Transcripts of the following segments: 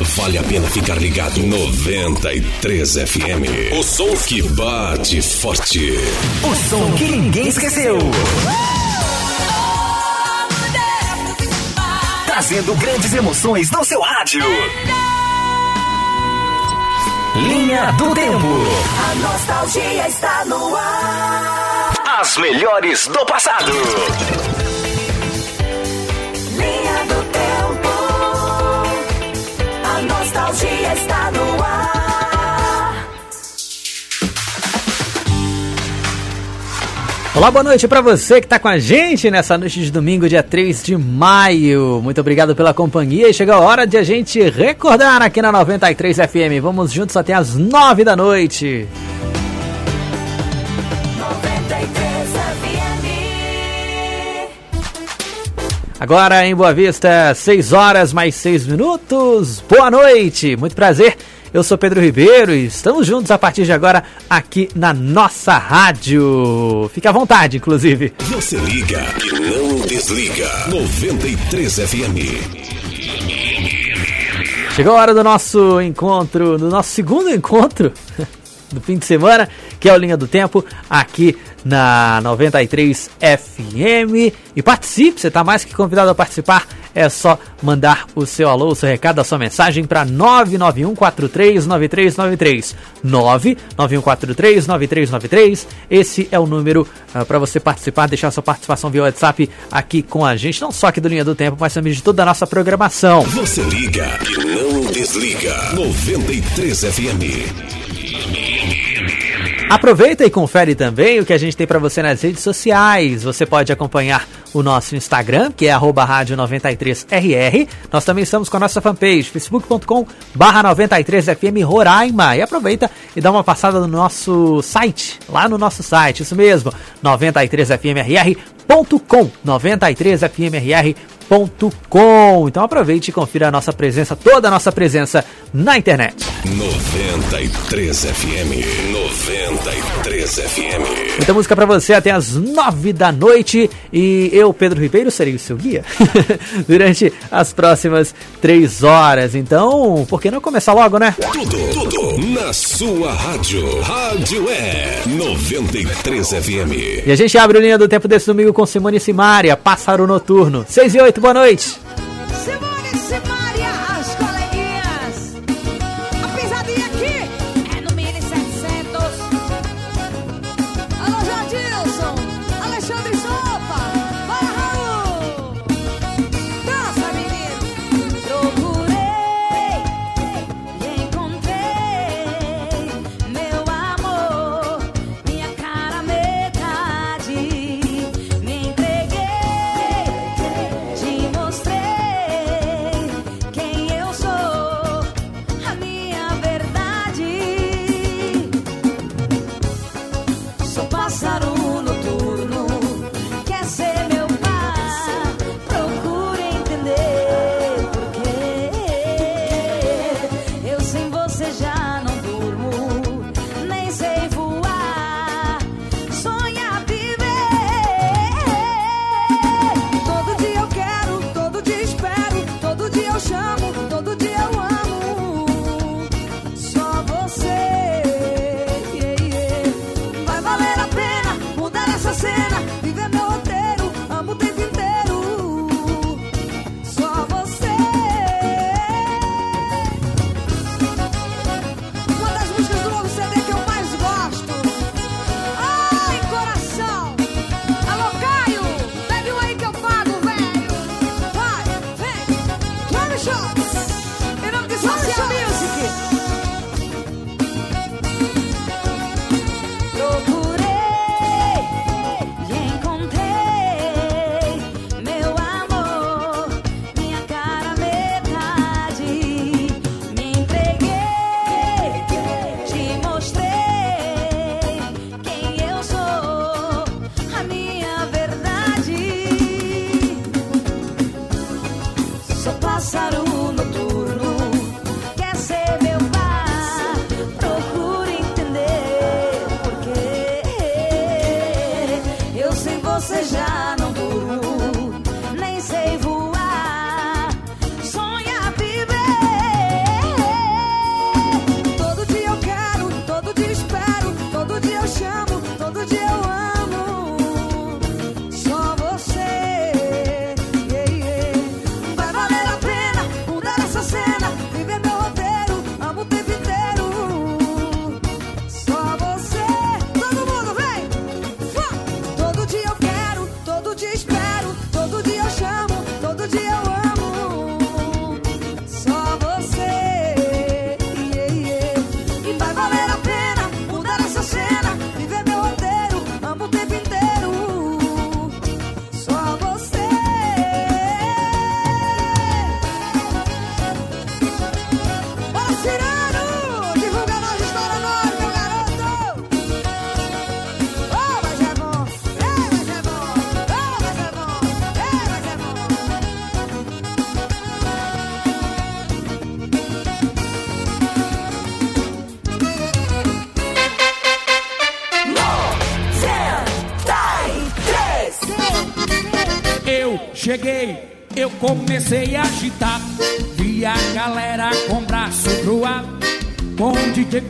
Vale a pena ficar ligado. 93 FM. O som que bate forte. O som que ninguém esqueceu. Trazendo grandes emoções no seu rádio. Linha do Tempo. A nostalgia está no ar. As melhores do passado. Nostalgia está no ar. Olá, boa noite para você que está com a gente nessa noite de domingo, dia 3 de maio. Muito obrigado pela companhia e chegou a hora de a gente recordar aqui na 93 FM. Vamos juntos até as 9 da noite. 93 Agora em Boa Vista, 6 horas mais 6 minutos. Boa noite, muito prazer. Eu sou Pedro Ribeiro e estamos juntos a partir de agora aqui na nossa rádio. Fique à vontade, inclusive. Você liga e não desliga. 93 FM. Chegou a hora do nosso encontro, do nosso segundo encontro do fim de semana, que é o Linha do Tempo, aqui na 93 FM. E participe, você está mais que convidado a participar. É só mandar o seu alô, o seu recado, a sua mensagem para 991439393. 991439393. Esse é o número para você participar, deixar sua participação via WhatsApp aqui com a gente, não só aqui do Linha do Tempo, mas também de toda a nossa programação. Você liga e não desliga. 93 FM. Aproveita e confere também o que a gente tem para você nas redes sociais. Você pode acompanhar o nosso Instagram, que é arroba rádio 93RR. Nós também estamos com a nossa fanpage, facebook.com barra 93FM Roraima. E aproveita e dá uma passada no nosso site, lá no nosso site, isso mesmo, 93FMRR.com, 93FMRR.com. Então aproveite e confira a nossa presença, toda a nossa presença na internet. 93 FM. 93 FM. Muita música pra você até as nove da noite e eu, Pedro Ribeiro, serei o seu guia durante as próximas três horas. Então, por que não começar logo, né? Tudo, tudo na sua rádio. Rádio é 93 FM. E a gente abre o linha do tempo desse domingo com Simone e Simária, Pássaro Noturno. Seis e oito, boa noite. Simone e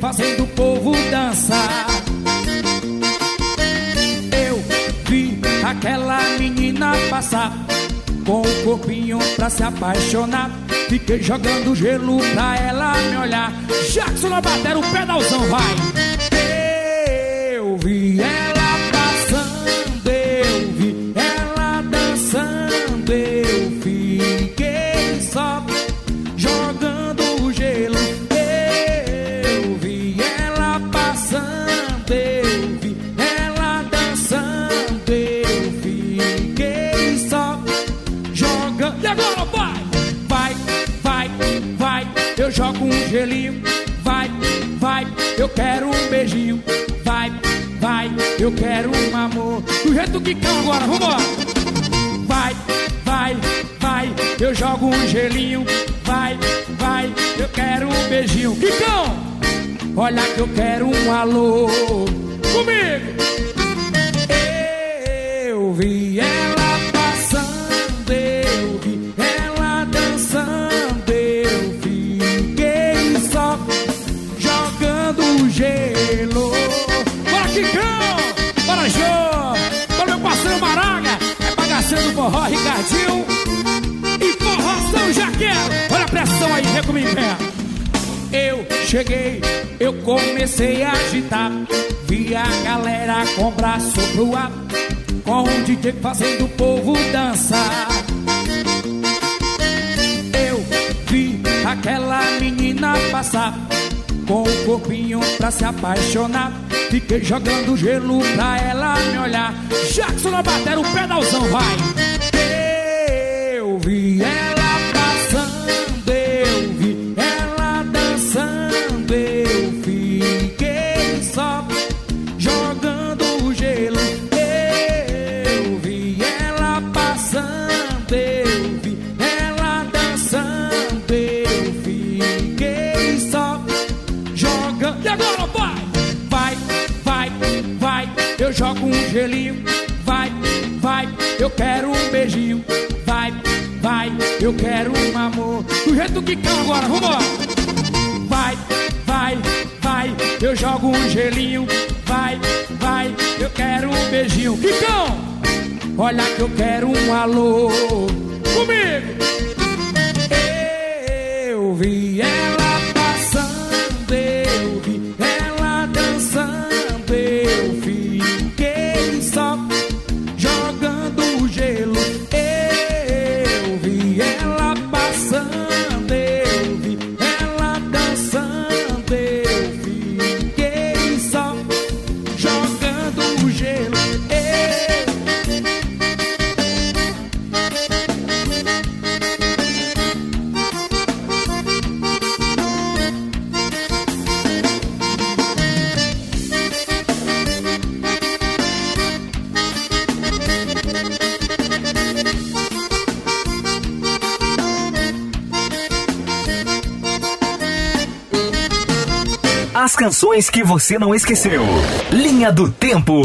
fazendo o povo dançar. Eu vi aquela menina passar com o corpinho pra se apaixonar. Fiquei jogando gelo pra ela me olhar. Jackson na batera, o pedalzão vai. Jogando gelo pra ela me olhar. Jackson na batera, o pedalzão vai. você não esqueceu. Linha do Tempo.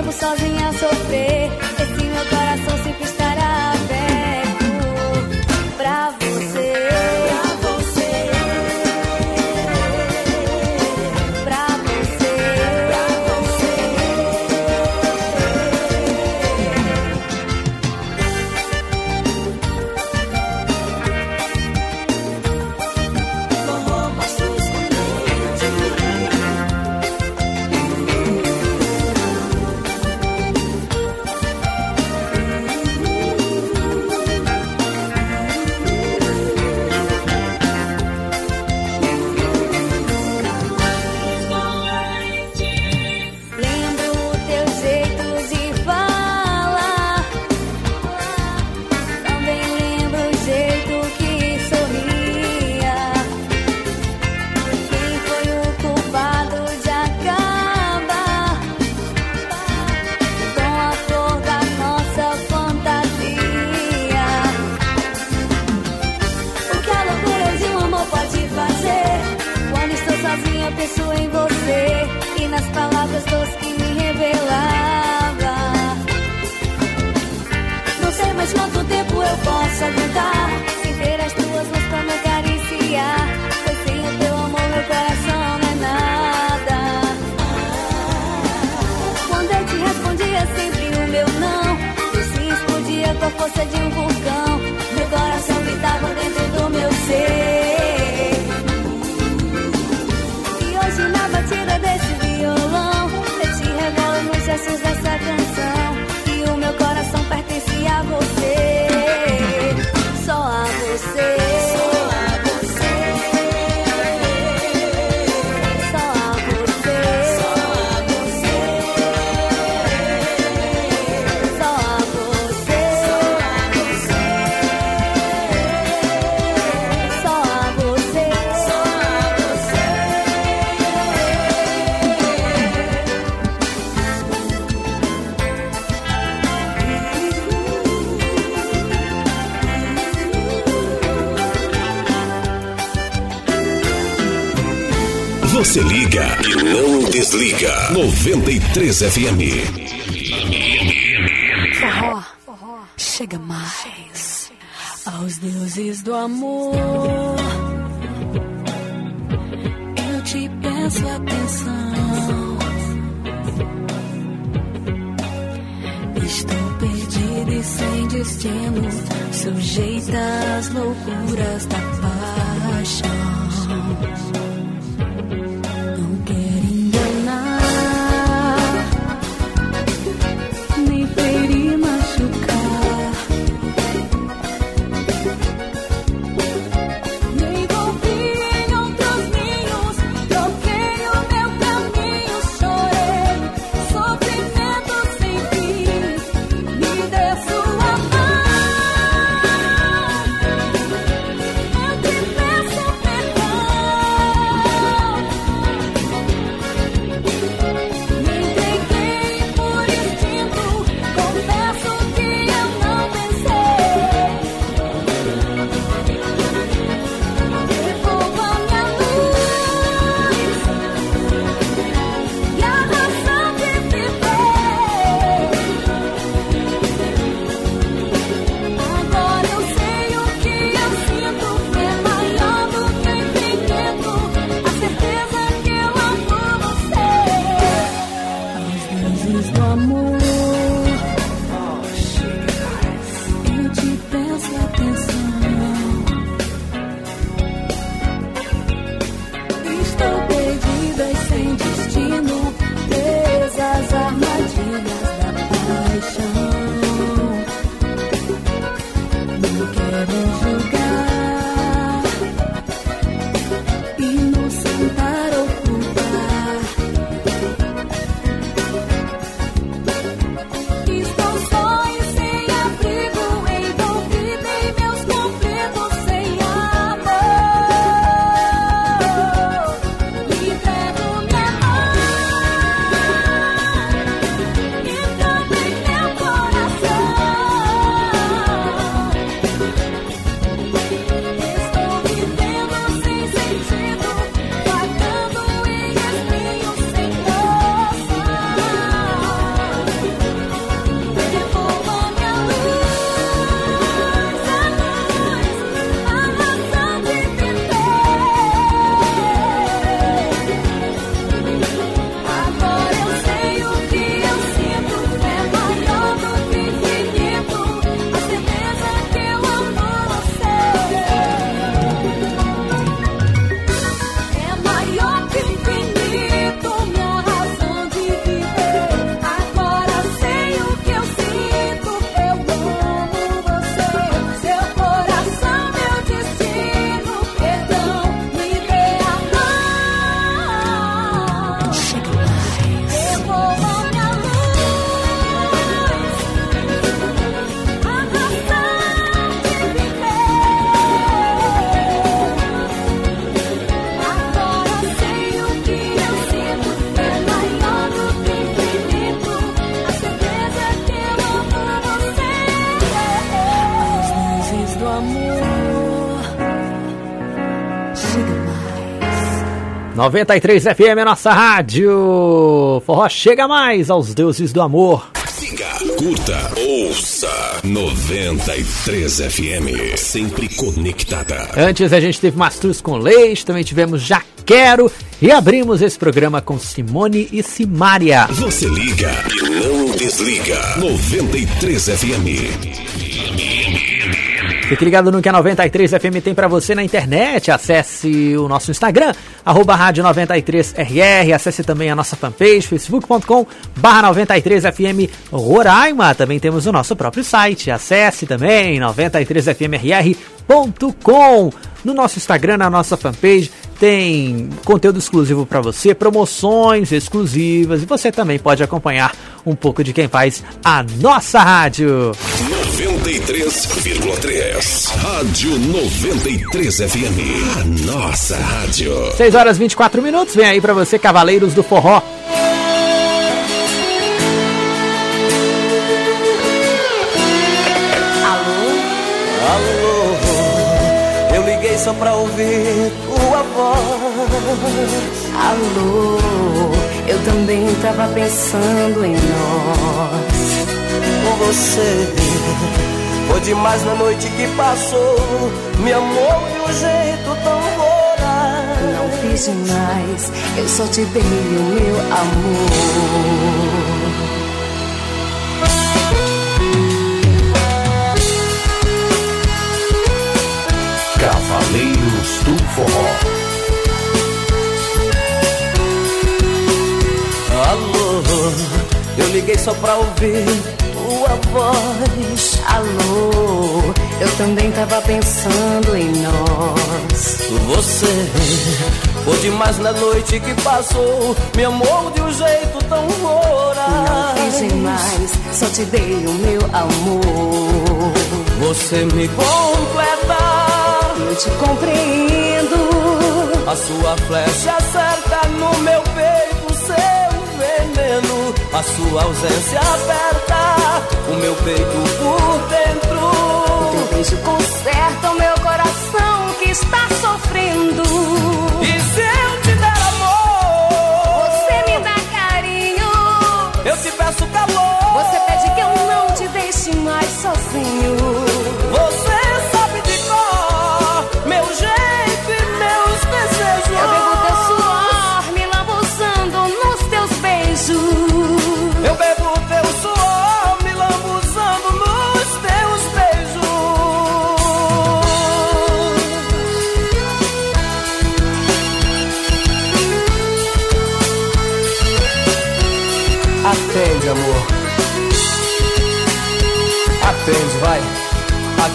tempo sozinha a sofrer. Desliga. 93 FM. 93 FM é nossa rádio. Forró chega mais aos deuses do amor. Siga, curta, ouça 93 FM. Sempre conectada. Antes a gente teve Mastruz com Leite, também tivemos Já Quero e abrimos esse programa com Simone e Simária. Você liga e não desliga. 93 FM. Fique ligado no que a 93 FM tem pra você na internet. Acesse o nosso Instagram, arroba rádio 93RR. Acesse também a nossa fanpage, facebook.com barra 93FM Roraima. Também temos o nosso próprio site. Acesse também 93FMRR.com. No nosso Instagram, na nossa fanpage, tem conteúdo exclusivo para você, promoções exclusivas e você também pode acompanhar um pouco de quem faz a nossa rádio. 93,3. Rádio 93 FM. A nossa rádio. 6 horas 24 minutos, vem aí para você, Cavaleiros do Forró. Alô, eu liguei só pra ouvir tua voz. Alô, eu também tava pensando em nós. Com você, foi demais na noite que passou. Me amou de um jeito tão voraz. Não fiz demais, eu só te dei o meu amor. Cavaleiros do Forró. Alô, eu liguei só pra ouvir tua voz. Alô, eu também tava pensando em nós. Você foi demais na noite que passou. Me amou de um jeito tão voraz. Não fiz demais, só te dei o meu amor. Você me completa. Eu te compreendo. A sua flecha acerta no meu peito. A sua ausência aperta o meu peito por dentro. Teu beijo conserta o meu coração que está sofrendo. E se eu te der amor, Você me dá carinho. eu te peço calor. Você pede que eu não te deixe mais sozinho.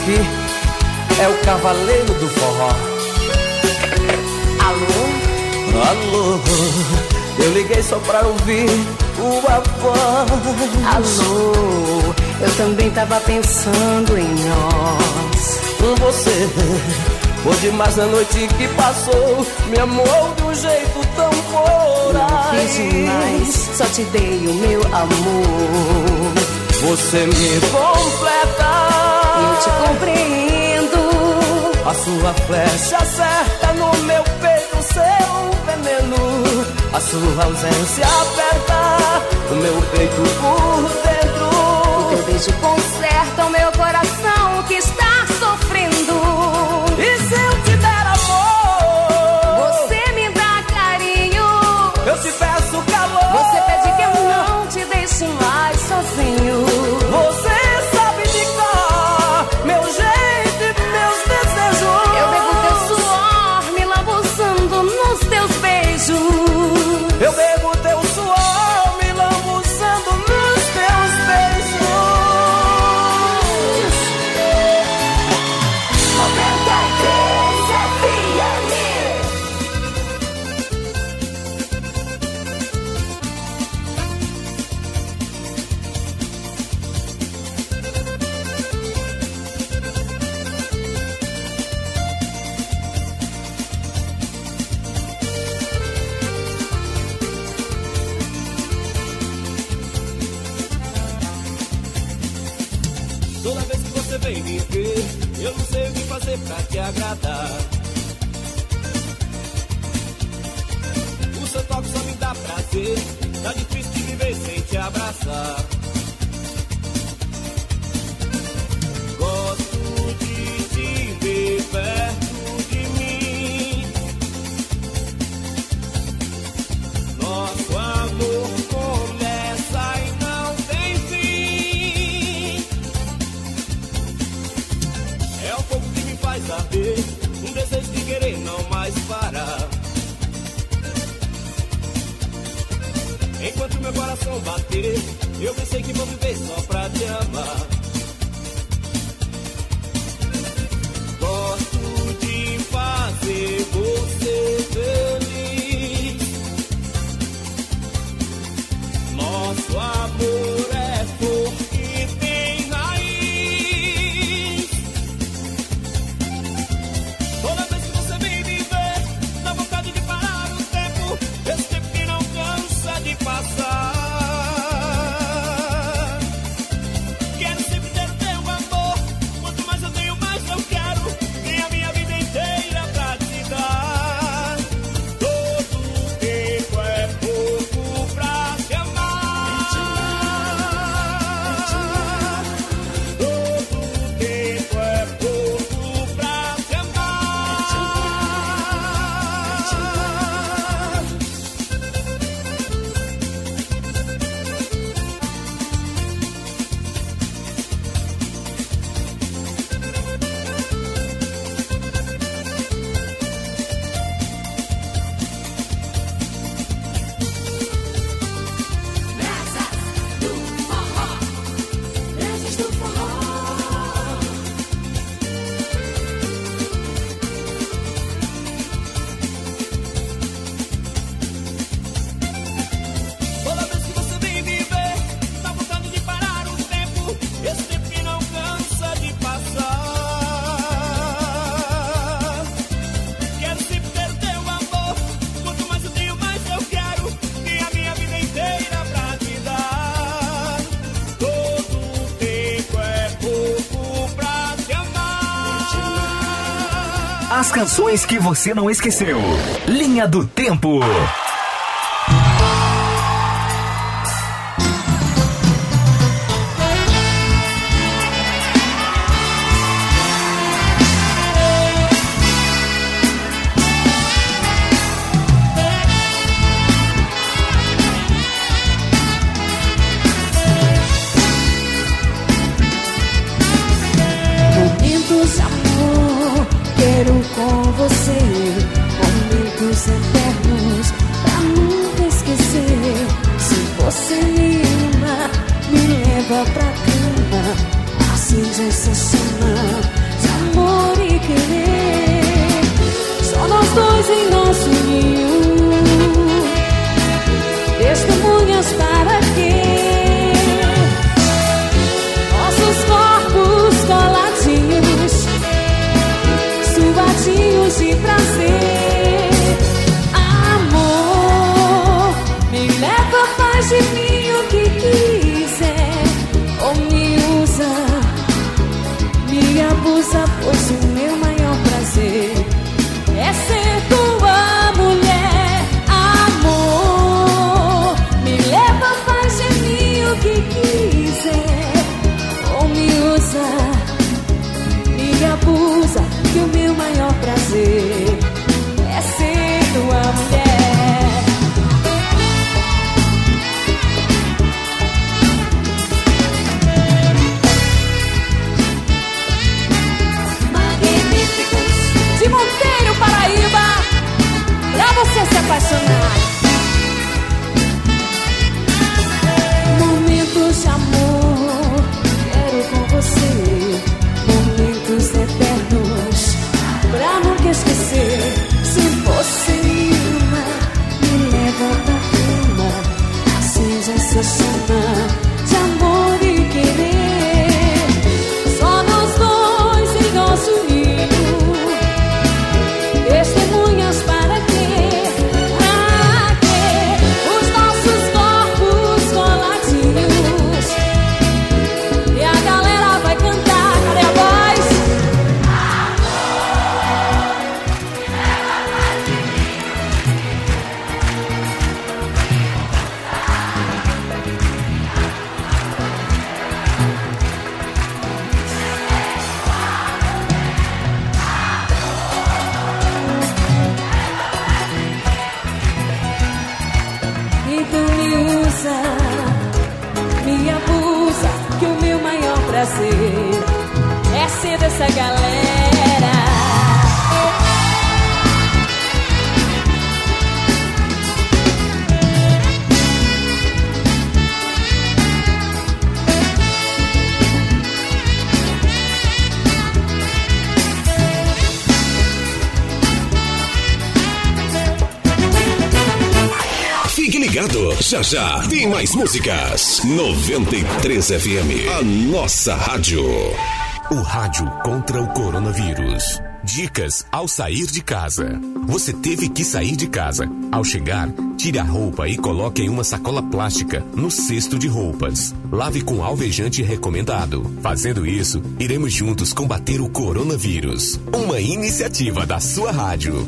Aqui é o cavaleiro do forró. Alô? Alô, eu liguei só pra ouvir tua voz. Alô? Eu também tava pensando em nós. Com você, foi demais na noite que passou. Me amou de um jeito tão fiz demais, só te dei o meu amor. Você me completa. Te compreendo. A sua flecha acerta no meu peito, seu veneno. A sua ausência aperta o meu peito por dentro. Teu beijo conserta o meu coração canções que você não esqueceu. Linha do Tempo. Prazer é ser dessa galera. Já já tem mais músicas. 93 FM, a nossa rádio. O rádio contra o coronavírus. Dicas ao sair de casa. Você teve que sair de casa. Ao chegar, tire a roupa e coloque em uma sacola plástica no cesto de roupas. Lave com alvejante recomendado. Fazendo isso, iremos juntos combater o coronavírus. Uma iniciativa da sua rádio.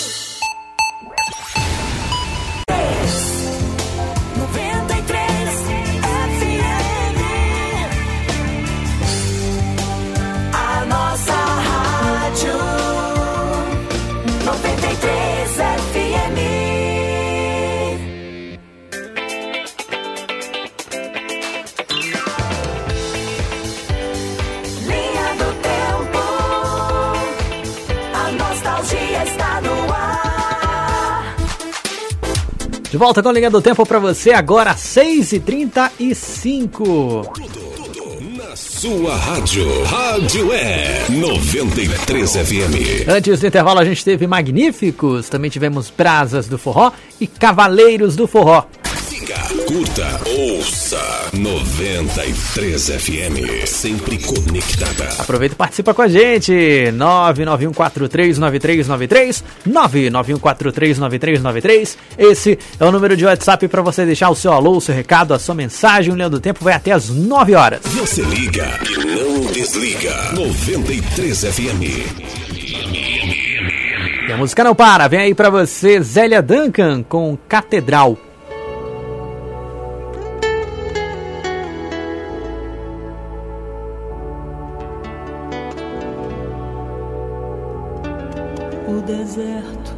De volta com a linha do tempo pra você agora, 6h35. Na sua rádio, Rádio É 93 FM. Antes do intervalo, a gente teve Magníficos, também tivemos Brasas do Forró e Cavaleiros do Forró. Curta, ouça 93 FM. Sempre conectada. Aproveita e participa com a gente. 991439393, 991439393. Esse é o número de WhatsApp para você deixar o seu alô, o seu recado, a sua mensagem. O Leão do Tempo vai até as 9 horas. Você liga e não desliga. 93 FM. E a música não para. Vem aí para você, Zélia Duncan com Catedral. O deserto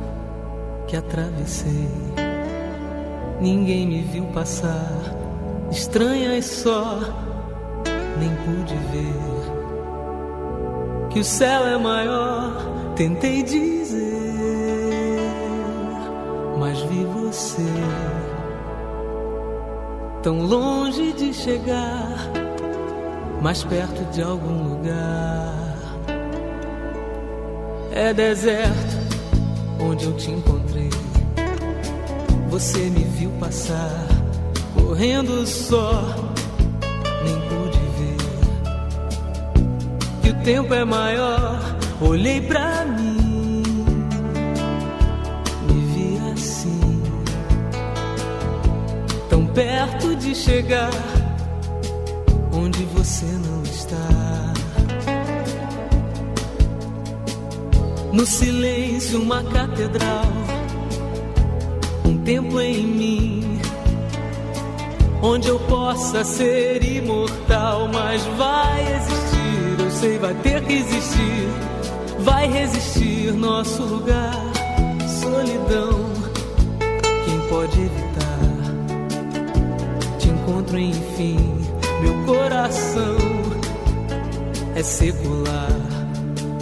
que atravessei. Ninguém me viu passar, estranha e só, nem pude ver que o céu é maior. Tentei dizer, mas vi você tão longe de chegar, mais perto de algum lugar. É deserto onde eu te encontrei. Você me viu passar, correndo só, nem pude ver. Que o tempo é maior, olhei pra mim, me vi assim, tão perto de chegar, onde você não está. No silêncio, uma catedral, um templo em mim, onde eu possa ser imortal. Mas vai existir, eu sei, vai ter que existir, vai resistir nosso lugar. Solidão, quem pode evitar? Te encontro enfim, meu coração é secular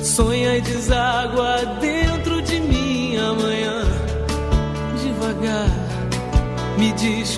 sonha e deságua dentro de mim amanhã. Devagar, me diz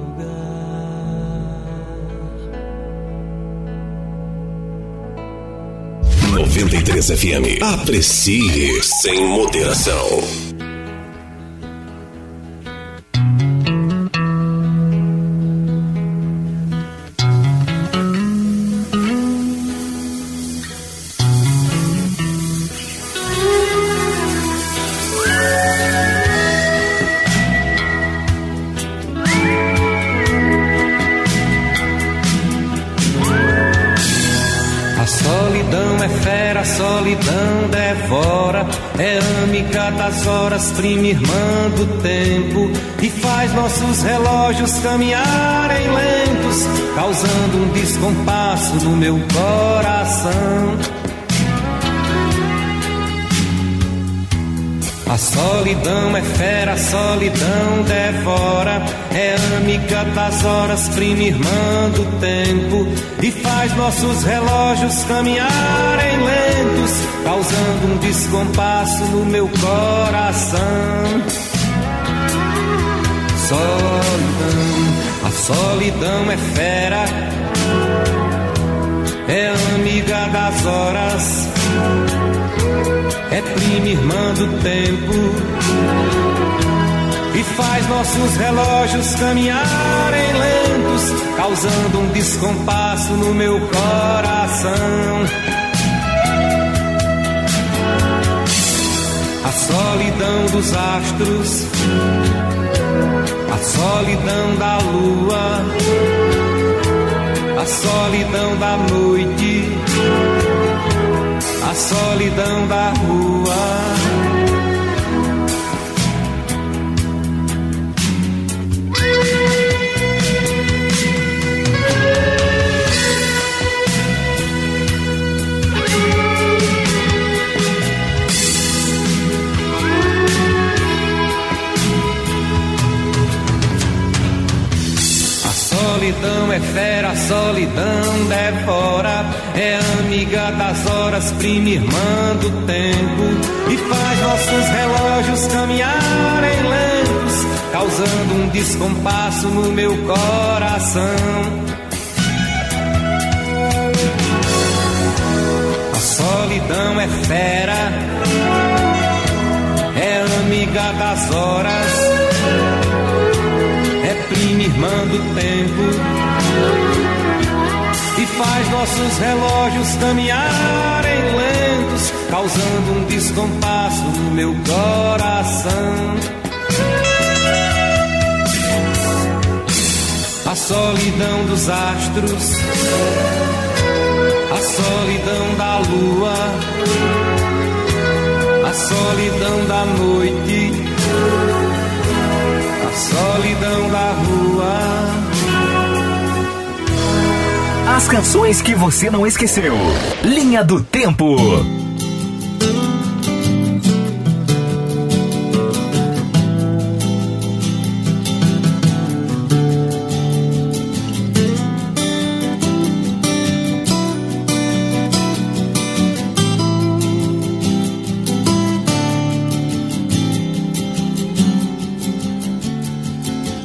93 FM. Aprecie sem moderação. Horas, prima irmã do tempo. E faz nossos relógios caminharem lentos, causando um descompasso no meu coração. A solidão é fera, a solidão devora. É amiga das horas, prima irmã do tempo. E faz nossos relógios caminharem lentos, causando um descompasso no meu coração. Solidão, a solidão é fera. É amiga das horas é prima irmã do tempo faz nossos relógios caminharem lentos, causando um descompasso no meu coração. A solidão dos astros, a solidão da lua, a solidão da noite a solidão da rua. É fera, a solidão devora. É amiga das horas, prima irmã do tempo. E faz nossos relógios caminharem lentos, causando um descompasso no meu coração. A solidão é fera, é amiga das horas é prima irmã do tempo faz nossos relógios caminharem lentos, causando um descompasso no meu coração. A solidão dos astros, a solidão da lua, a solidão da noite a solidão da rua. As canções que você não esqueceu. Linha do Tempo.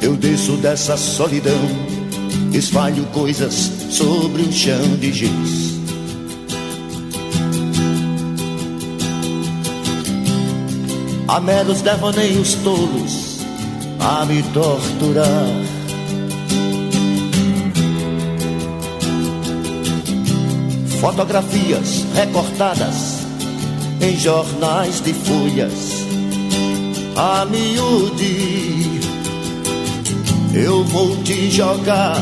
Eu desço dessa solidão, espalho coisas sobre um chão de giz. Há meros devaneios tolos a me torturar. Fotografias recortadas em jornais de folhas a miúde eu vou te jogar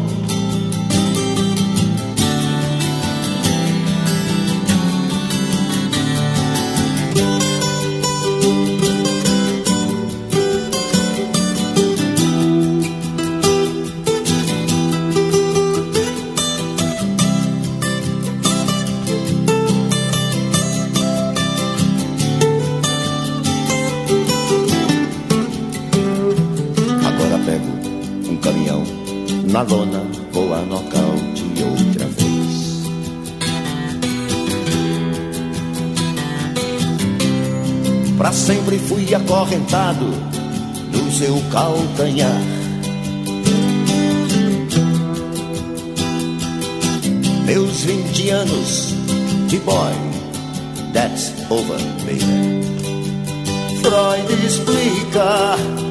Na lona, vou nocaute outra vez. Pra sempre fui acorrentado no seu calcanhar. Meus 20 anos de boy, that's over, baby. Freud explica.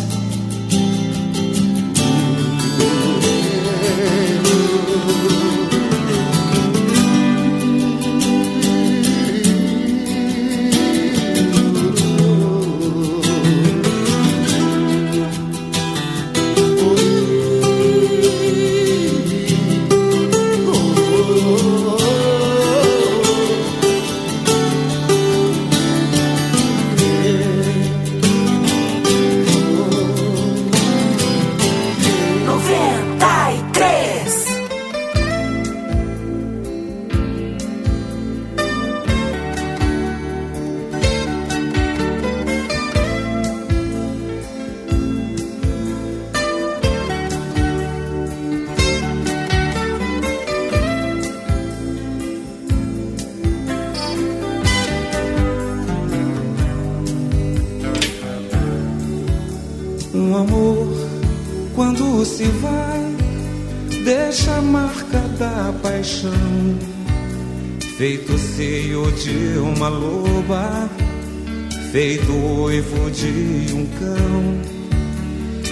Uma loba, feito oivo de um cão.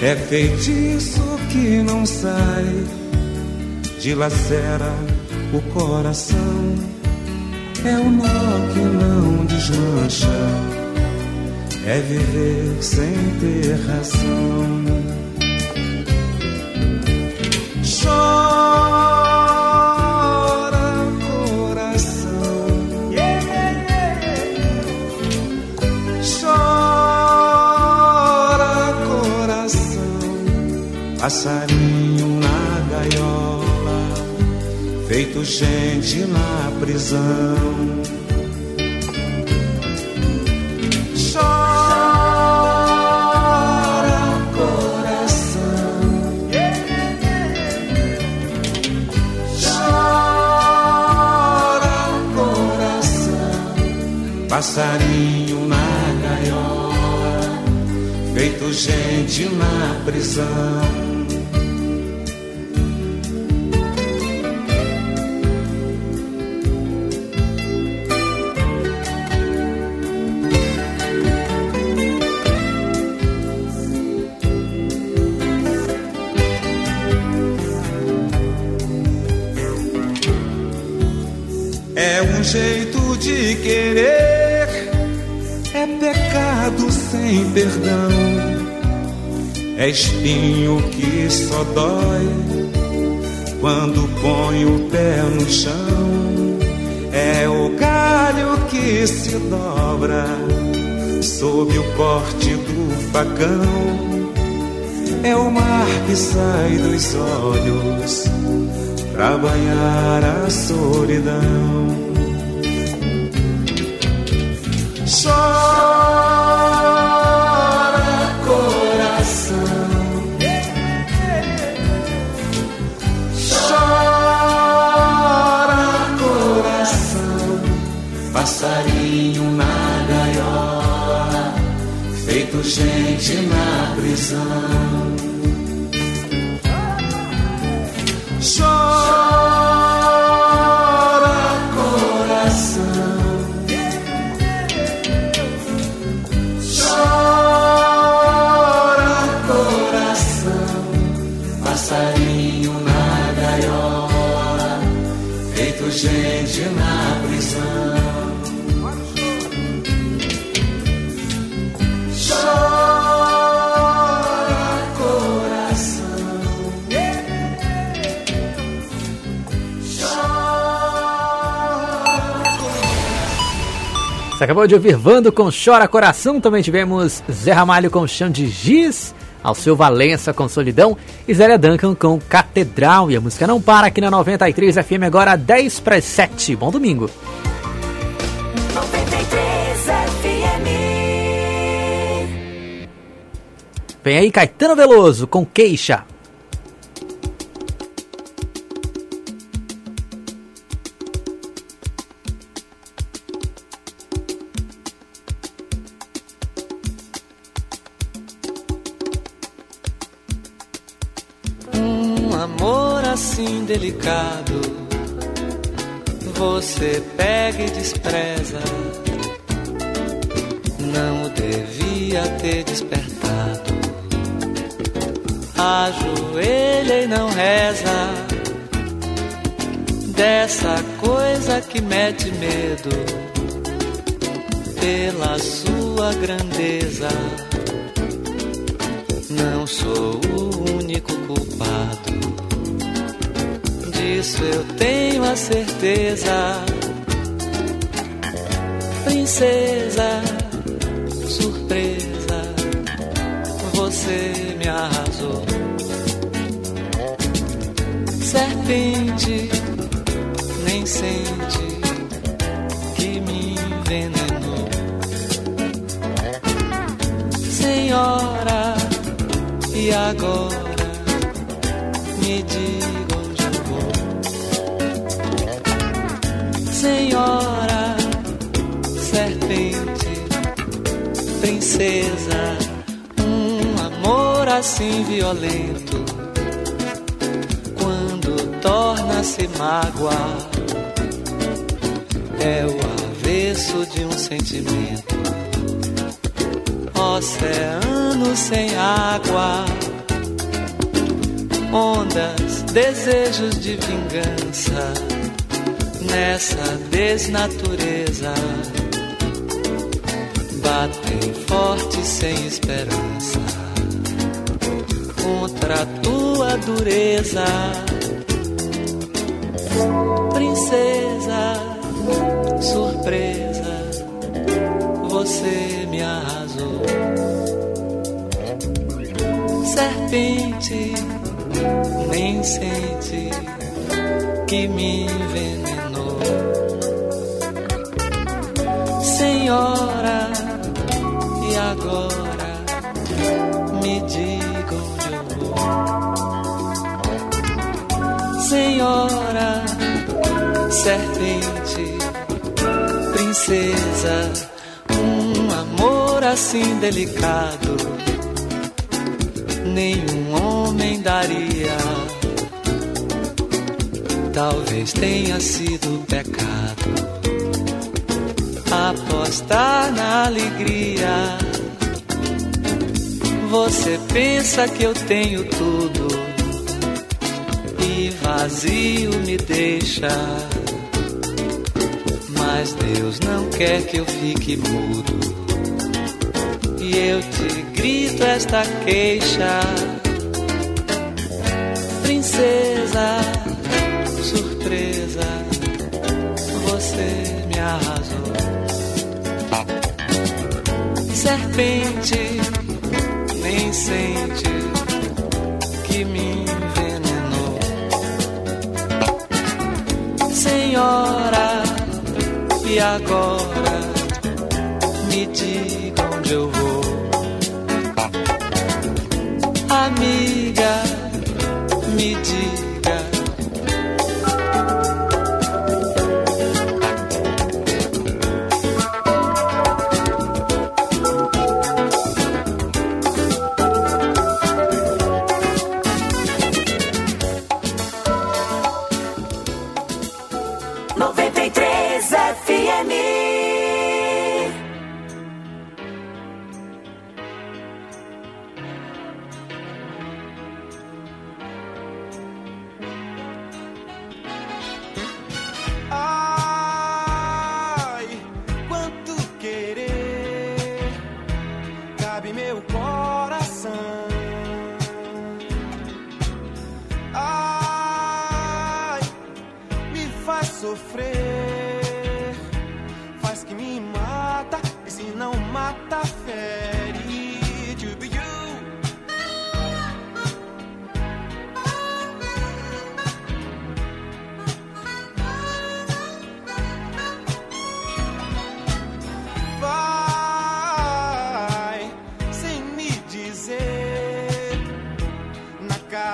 É feitiço que não sai, dilacera o coração. É o nó que não desmancha é viver sem ter razão. Passarinho na gaiola, feito gente na prisão. Chora coração, chora coração, passarinho na gaiola, feito gente na prisão. Perdão, é espinho que só dói quando põe o pé no chão, é o galho que se dobra sob o corte do facão, é o mar que sai dos olhos pra banhar a solidão. Chora, prisão. Você acabou de ouvir Vando com Chora Coração. Também tivemos Zé Ramalho com Chão de Giz. Alceu Valença com Solidão. E Zélia Duncan com Catedral. E a música não para aqui na 93 FM agora 10 para 7. Bom domingo. 93 FM. Vem aí Caetano Veloso com Queixa. Despreza. Não o devia ter despertado. Ajoelha e não reza. Dessa coisa que mete medo pela sua grandeza. Não sou o único culpado. Disso eu tenho a certeza. Princesa, surpresa, você me arrasou. Serpente, nem sente que me envenenou. Senhora, e agora me diga princesa, um amor assim violento, quando torna-se mágoa, é o avesso de um sentimento. Oceano sem água, ondas, desejos de vingança nessa desnatureza forte sem esperança contra a tua dureza, princesa, surpresa, você me arrasou. Serpente, nem sente que me envenenou. Senhora, serpente, princesa, um amor assim delicado, nenhum homem daria. Talvez tenha sido pecado apostar na alegria. Você pensa que eu tenho tudo e vazio me deixa mas Deus não quer que eu fique mudo. E eu te grito esta queixa, princesa, surpresa, você me arrasou. Serpente, nem sente que me Santiago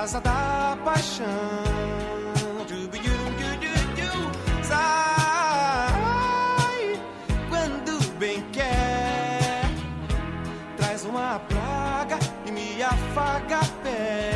casa da paixão. Sai quando bem quer, traz uma praga e me afaga a pé.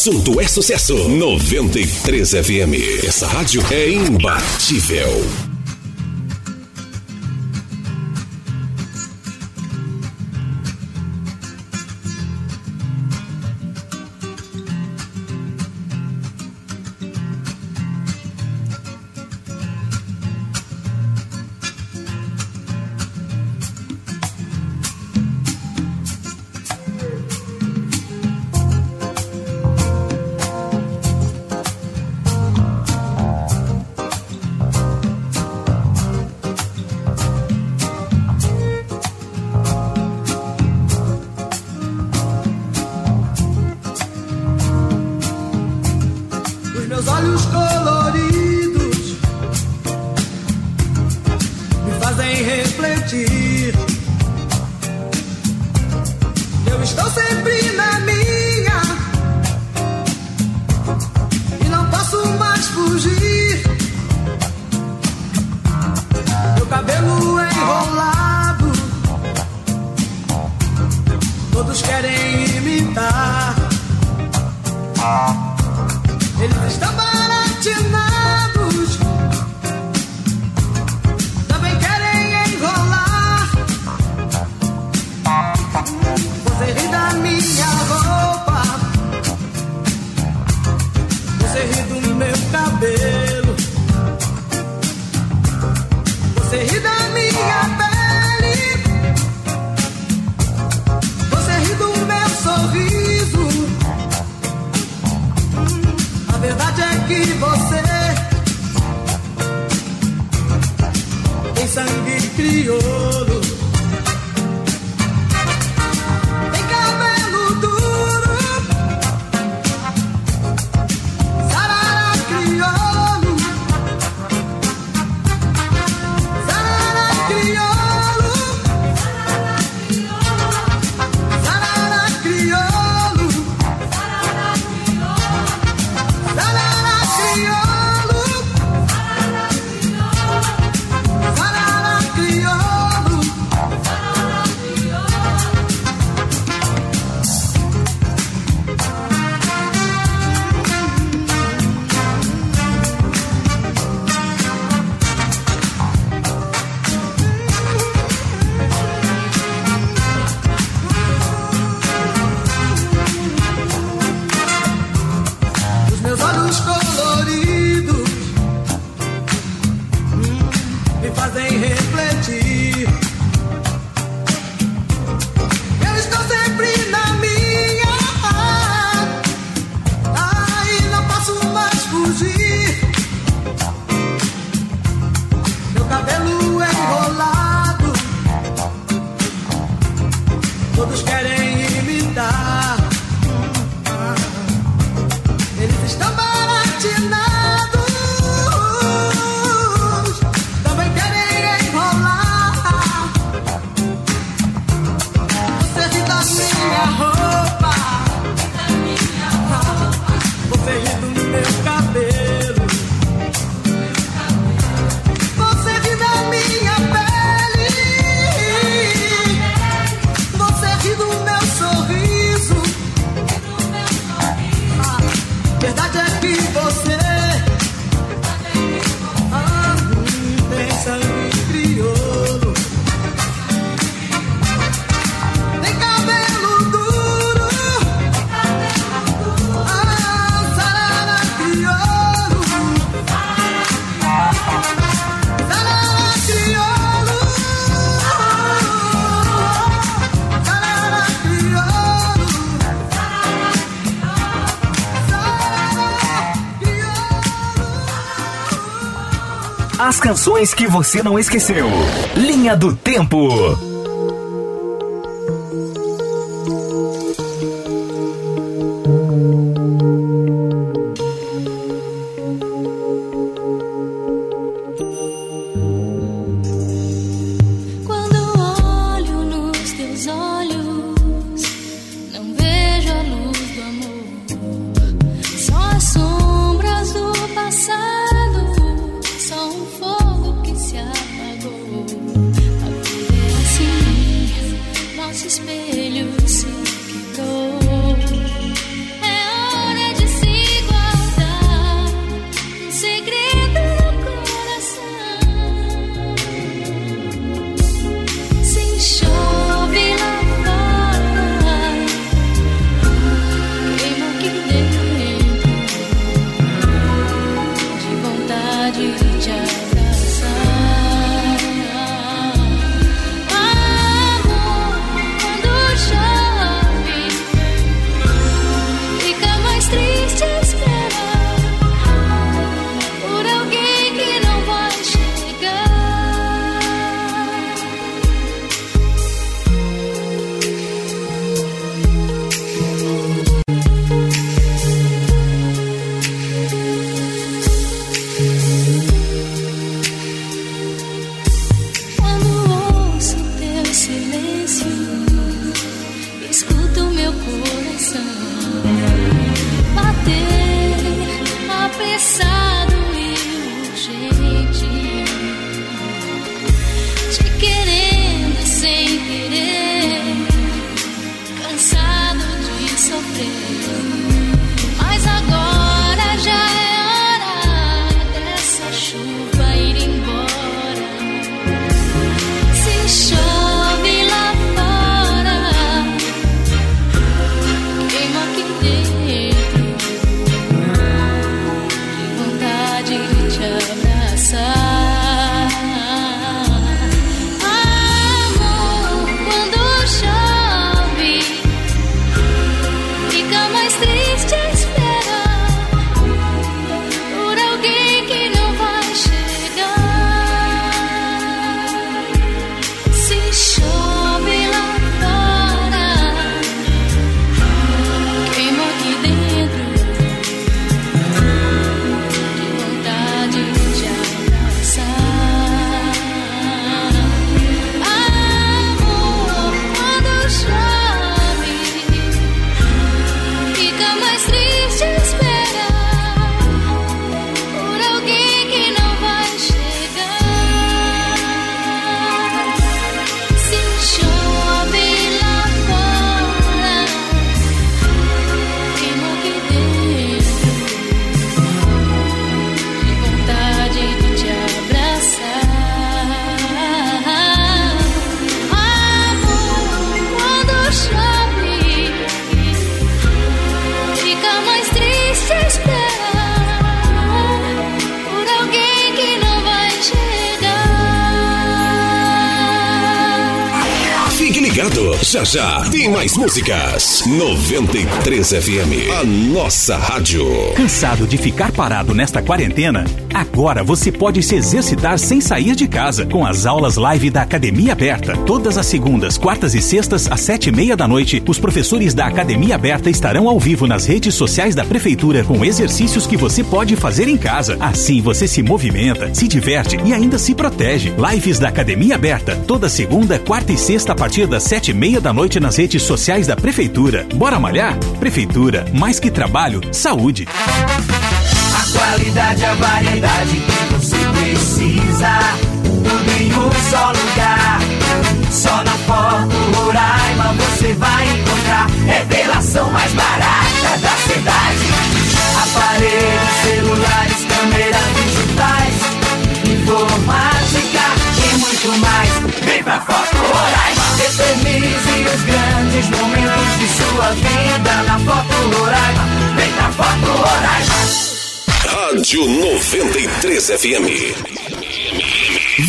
assunto é sucesso. 93 FM. Essa rádio é imbatível. sangre crió. canções que você não esqueceu. Linha do Tempo. Já já tem mais músicas. 93 FM, a nossa rádio. Cansado de ficar parado nesta quarentena? Agora você pode se exercitar sem sair de casa com as aulas live da Academia Aberta. Todas as segundas, quartas e sextas, às sete e meia da noite, os professores da Academia Aberta estarão ao vivo nas redes sociais da Prefeitura com exercícios que você pode fazer em casa. Assim você se movimenta, se diverte e ainda se protege. Lives da Academia Aberta, toda segunda, quarta e sexta a partir das sete e meia da noite nas redes sociais da Prefeitura. Bora malhar? Prefeitura, mais que trabalho, saúde. A qualidade, a variedade que você precisa. Tudo em um só lugar. Só na Foto Roraima você vai encontrar. Revelação mais barata da cidade. Aparelhos, celulares, câmeras digitais. Informática e muito mais. Vem pra Foto Roraima. Eternize os grandes momentos de sua vida na Foto Roraima. Vem pra Foto Roraima. Rádio 93 FM.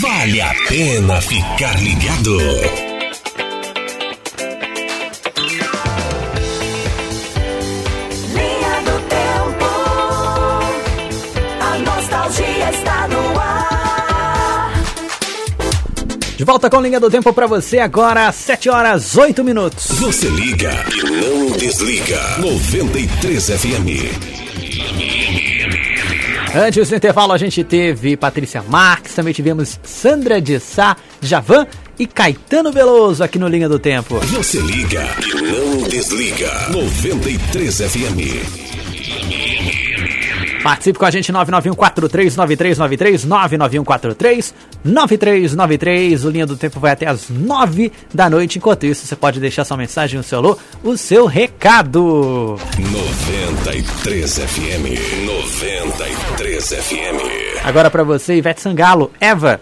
Vale a pena ficar ligado. De volta com linha do tempo pra você agora, 7 horas 8 minutos. Você liga e não desliga. 93 FM. Antes do intervalo, a gente teve Patrícia Marques, também tivemos Sandra de Sá, Javan e Caetano Veloso aqui no Linha do Tempo. Você liga e não desliga. 93 FM. Participe com a gente 991439393 991439393. O Linha do Tempo vai até as 9 da noite. Enquanto isso, você pode deixar sua mensagem no seu alô, o seu recado. 93 FM. 93 FM. Agora pra você, Ivete Sangalo, Eva.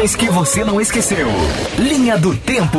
Canções que você não esqueceu. Linha do Tempo.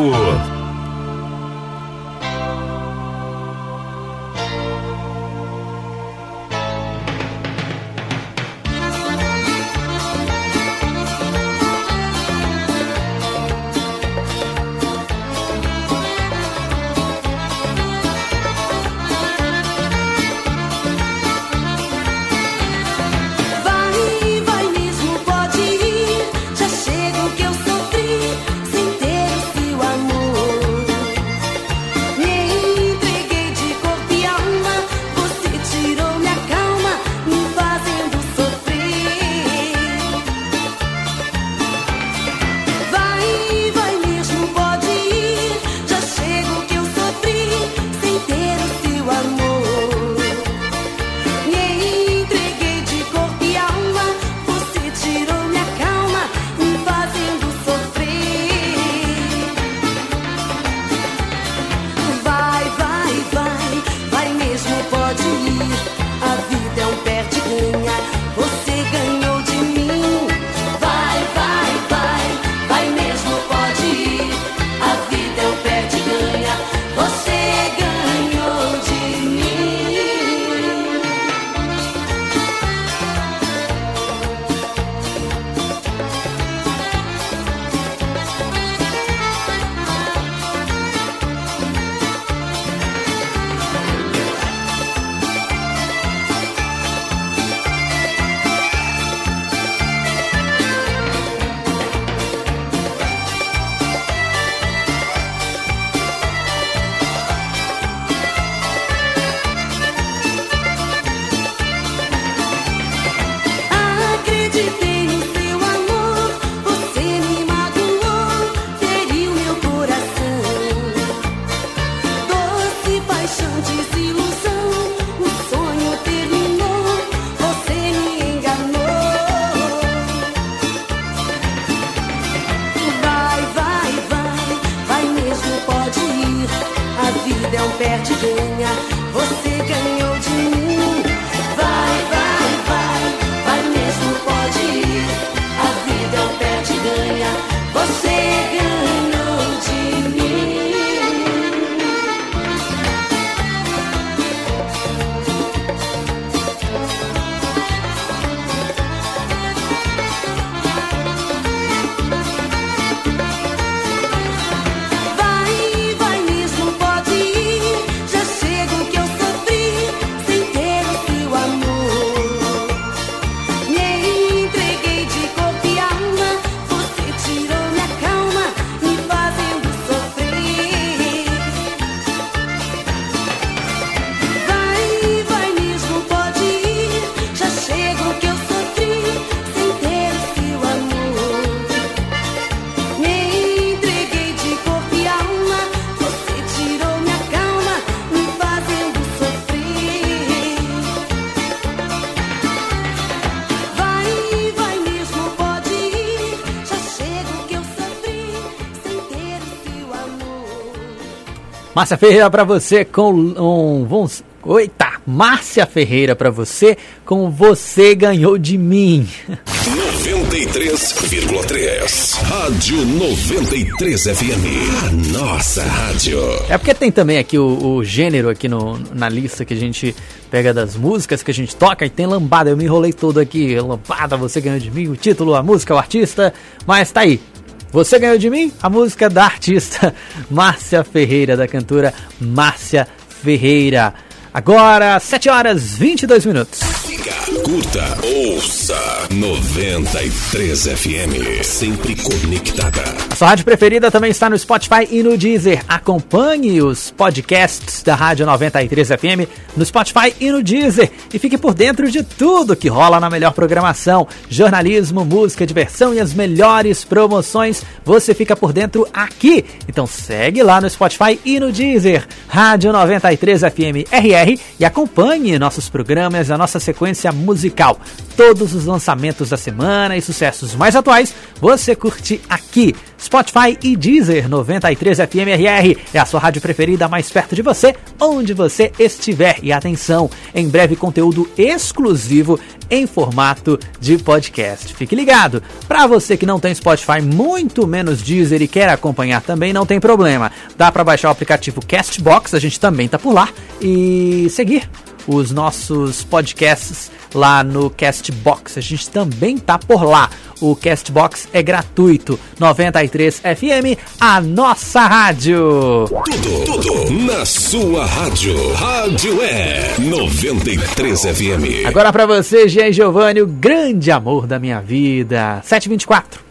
Márcia Ferreira pra você com um. Vamos, eita! Márcia Ferreira pra você com Você Ganhou de Mim. 93,3. Rádio 93 FM. A nossa rádio. É porque tem também aqui o, o gênero aqui no, na lista que a gente pega das músicas que a gente toca e tem lambada. Eu me enrolei todo aqui. Lambada, você ganhou de mim, o título, a música, o artista. Mas tá aí. Você ganhou de mim a música da artista Márcia Ferreira, da cantora Márcia Ferreira. Agora, 7 horas 22 minutos. Curta, ouça 93 FM. Sempre conectada. Sua rádio preferida também está no Spotify e no Deezer. Acompanhe os podcasts da Rádio 93 FM no Spotify e no Deezer. E fique por dentro de tudo que rola na melhor programação. Jornalismo, música, diversão e as melhores promoções. Você fica por dentro aqui. Então segue lá no Spotify e no Deezer. Rádio 93 FM RR e acompanhe nossos programas, a nossa sequência musical. Todos os lançamentos da semana e sucessos mais atuais você curte aqui. Spotify e Deezer 93 FMRR é a sua rádio preferida mais perto de você, onde você estiver. E atenção, em breve conteúdo exclusivo em formato de podcast. Fique ligado. Para você que não tem Spotify, muito menos Deezer e quer acompanhar também, não tem problema. Dá para baixar o aplicativo Castbox, a gente também tá por lá e seguir os nossos podcasts lá no Castbox. A gente também tá por lá. O Castbox é gratuito. 93 FM, a nossa rádio. Tudo, tudo na sua rádio. Rádio é 93 FM. Agora pra você, Jean Giovanni, o grande amor da minha vida. 724.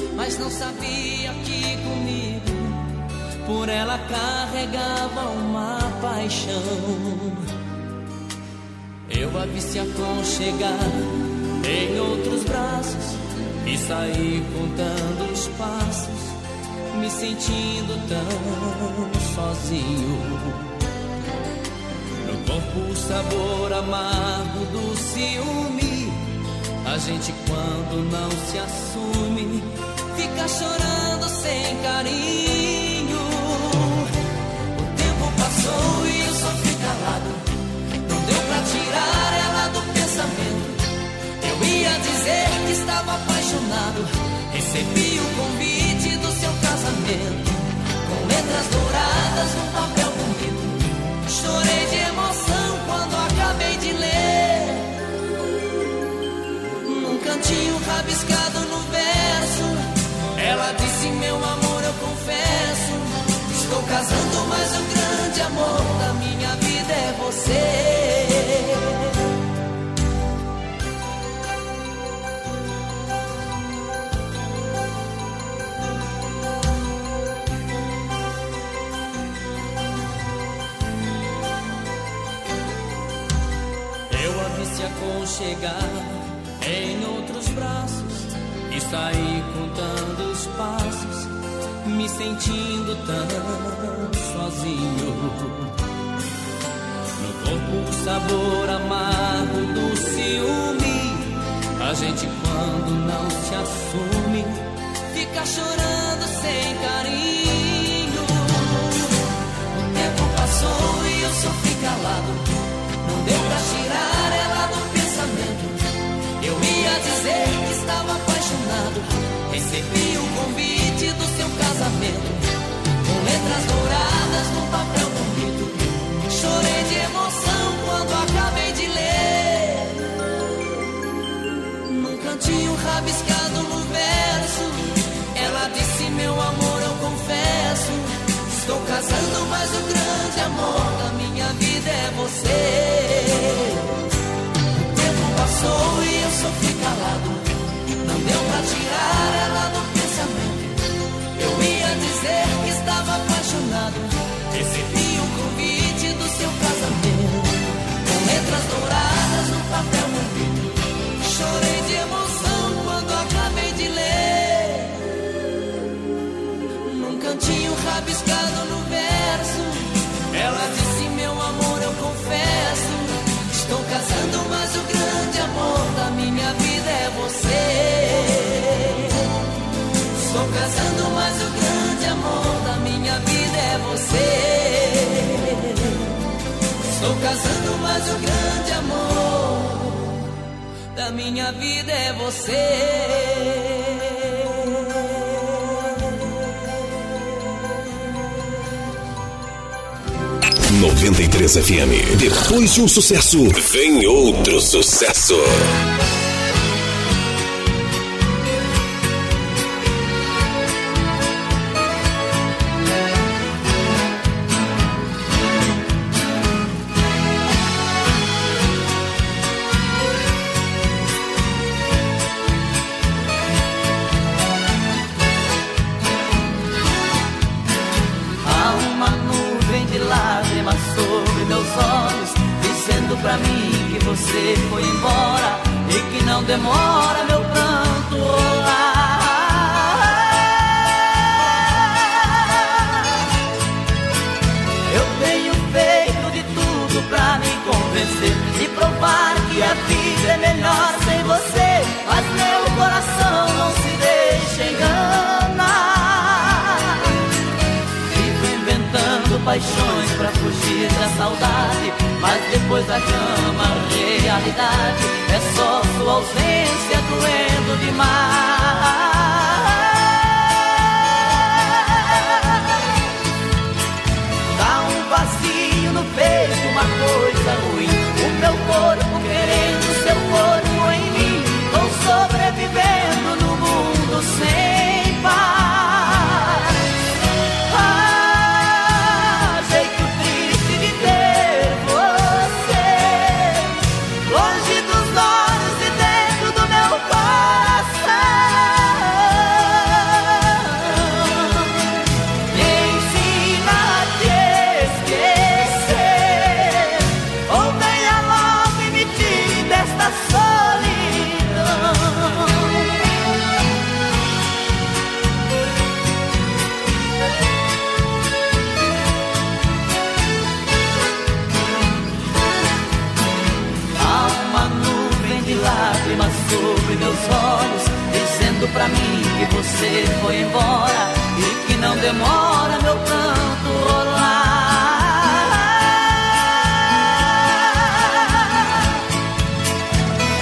mas não sabia que comigo por ela carregava uma paixão. Eu a vi se aconchegar em outros braços e saí contando os passos, me sentindo tão sozinho. No corpo o sabor amargo do ciúme. A gente quando não se assume fica chorando sem carinho. O tempo passou e eu sofri calado. Não deu pra tirar ela do pensamento. Eu ia dizer que estava apaixonado. Recebi o convite do seu casamento com letras douradas num papel bonito. Chorei de emoção quando acabei de ler. Num cantinho rabiscado no ela disse: Meu amor, eu confesso. Estou casando, mas o grande amor da minha vida é você. Se aconchegar em outros braços e saí contando os passos, me sentindo tão sozinho. No corpo o sabor amargo do ciúme. A gente quando não se assume fica chorando sem carinho. O tempo passou e eu sofri calado. Não deu pra tirar ela do pensamento. Eu ia dizer que estava apaixonado. Recebi o convite do seu casamento. Com letras douradas no papel bonito. Chorei de emoção quando acabei de ler. Num cantinho rabiscado no verso. Ela disse: Meu amor, eu confesso. Estou casando, mas o grande amor da minha vida é você. O tempo passou e eu sofri calado. Apaixonado. Recebi o convite do seu casamento. Com letras douradas no papel bonito. Chorei mas o grande amor da minha vida é você. 93 93 FM. Depois de um sucesso, vem outro sucesso. Da cama, realidade é só sua ausência doendo demais. Dá um vazio no peito, uma coisa ruim. Foi embora e que não demora meu pranto rolar.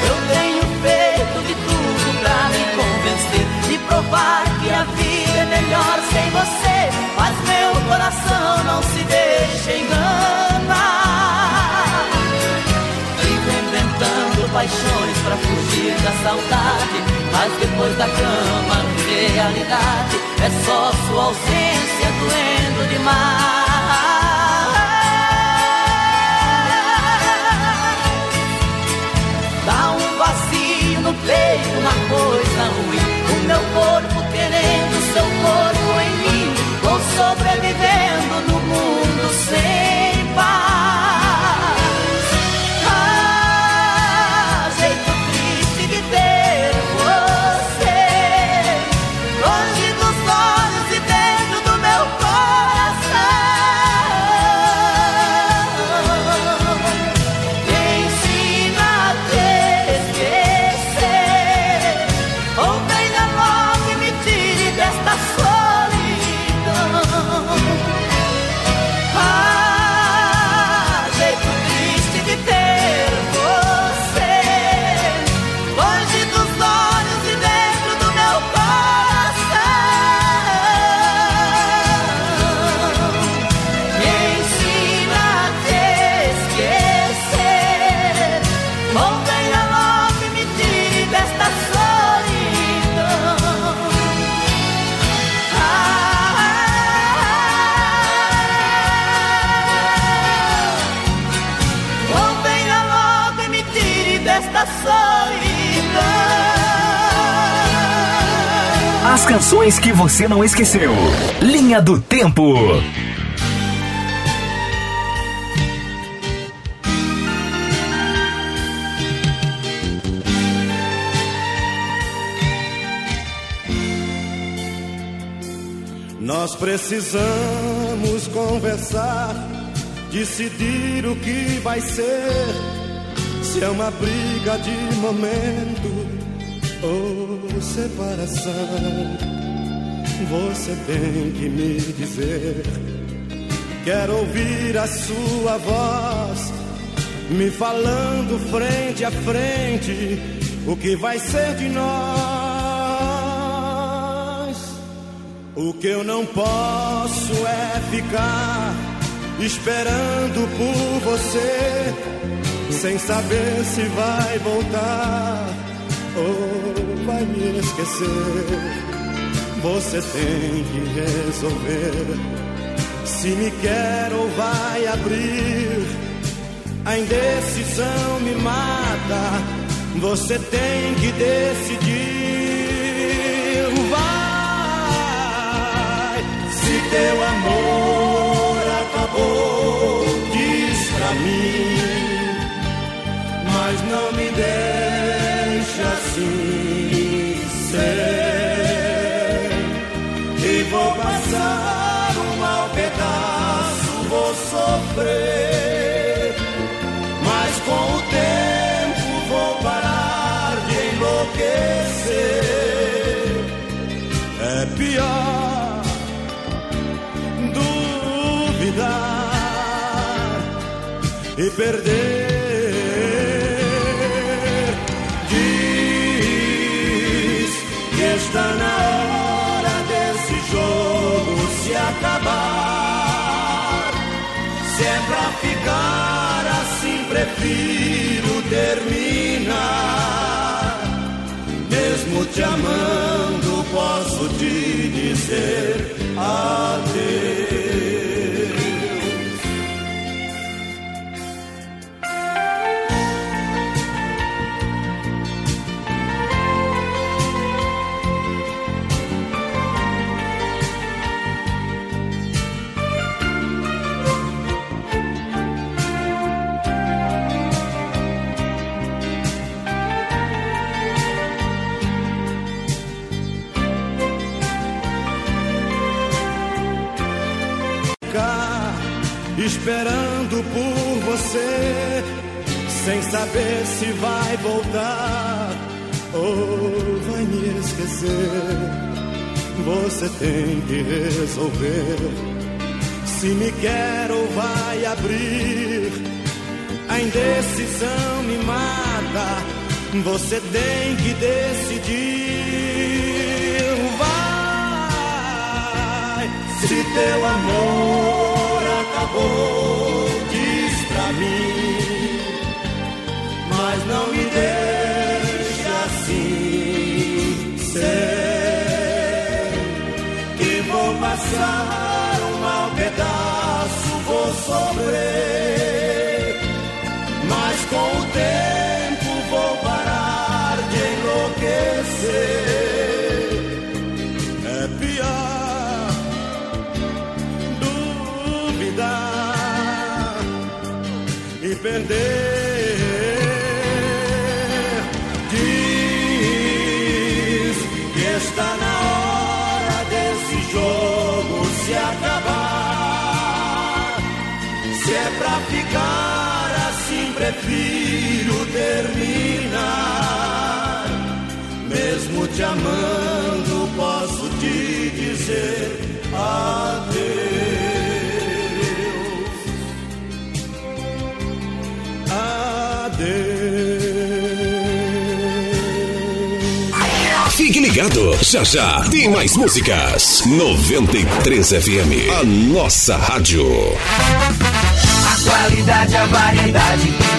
Eu tenho feito de tudo pra me convencer e provar que a vida é melhor sem você, mas meu coração não se deixa enganar. Vivo inventando paixões pra fugir da saudade. Mas depois da cama, realidade é só sua ausência doendo demais. Dá um vazio no peito, uma coisa ruim. O meu corpo querendo seu corpo em mim. Vou sobrevivendo canções que você não esqueceu. Linha do Tempo. Nós precisamos conversar, decidir o que vai ser. Se é uma briga de momento ou separação, você tem que me dizer. Quero ouvir a sua voz, me falando frente a frente o que vai ser de nós. O que eu não posso é ficar esperando por você, sem saber se vai voltar ou vai me esquecer. Você tem que resolver se me quer ou vai abrir. A indecisão me mata. Você tem que decidir. Vai, se teu amor acabou, diz pra mim. Mas não me deixa assim ser. E vou passar um mau pedaço, vou sofrer. Mas com o tempo vou parar de enlouquecer. É pior duvidar e perder. Prefiro terminar. Mesmo te amando, posso te dizer adeus. Sem saber se vai voltar ou vai me esquecer. Você tem que resolver se me quer ou vai abrir. A indecisão me mata. Você tem que decidir. Vai, se teu amor acabou, não me deixa assim ser. Que vou passar um mau pedaço, vou sofrer. Mas com o tempo vou parar de enlouquecer. É pior duvidar e perder. Prefiro terminar. Mesmo te amando, posso te dizer adeus. Adeus. Fique ligado, já já tem mais músicas. 93 FM, a nossa rádio. A qualidade, a variedade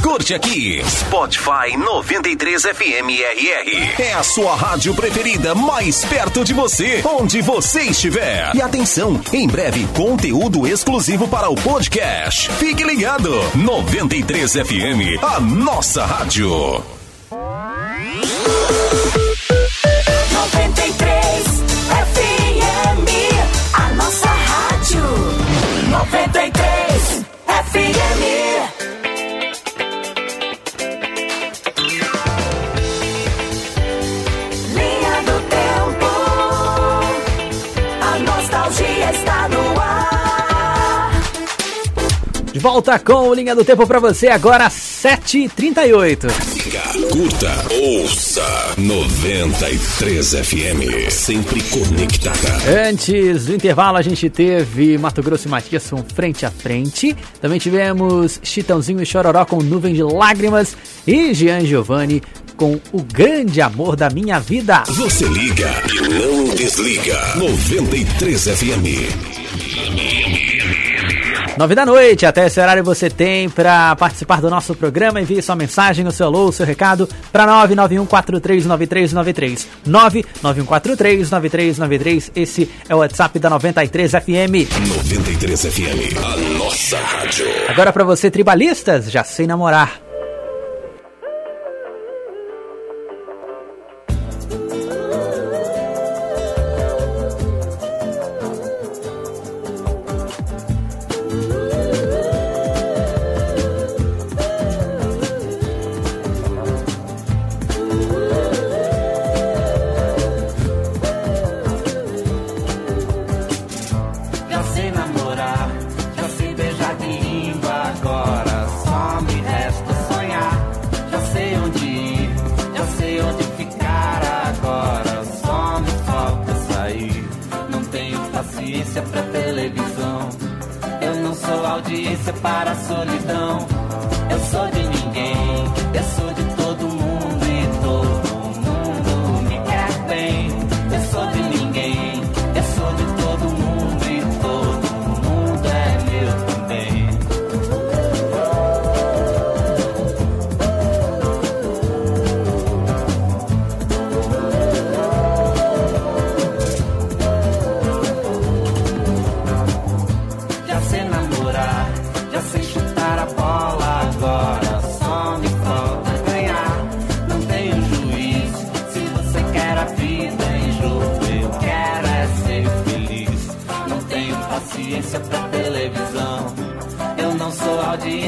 curte aqui. Spotify 93 FM RR. É a sua rádio preferida mais perto de você, onde você estiver. E atenção, em breve conteúdo exclusivo para o podcast. Fique ligado. 93 FM, a nossa rádio. 93 FM, a nossa rádio. 93 volta com o Linha do Tempo pra você agora, 7h38. Curta, ouça 93 FM, sempre conectada. Antes do intervalo, a gente teve Mato Grosso e Matias com frente a frente. Também tivemos Chitãozinho e Chororó com Nuvem de Lágrimas. E Jean Giovanni com O Grande Amor da Minha Vida. Você liga e não desliga. 93 FM. Nove da noite, até esse horário você tem para participar do nosso programa. Envie sua mensagem, o seu alô, o seu recado para 991439393. 991439393. Esse é o WhatsApp da 93 FM. 93 FM, a nossa rádio. Agora para você, tribalistas, já sei namorar. Paciência pra televisão. Eu não sou audiência para a solidão.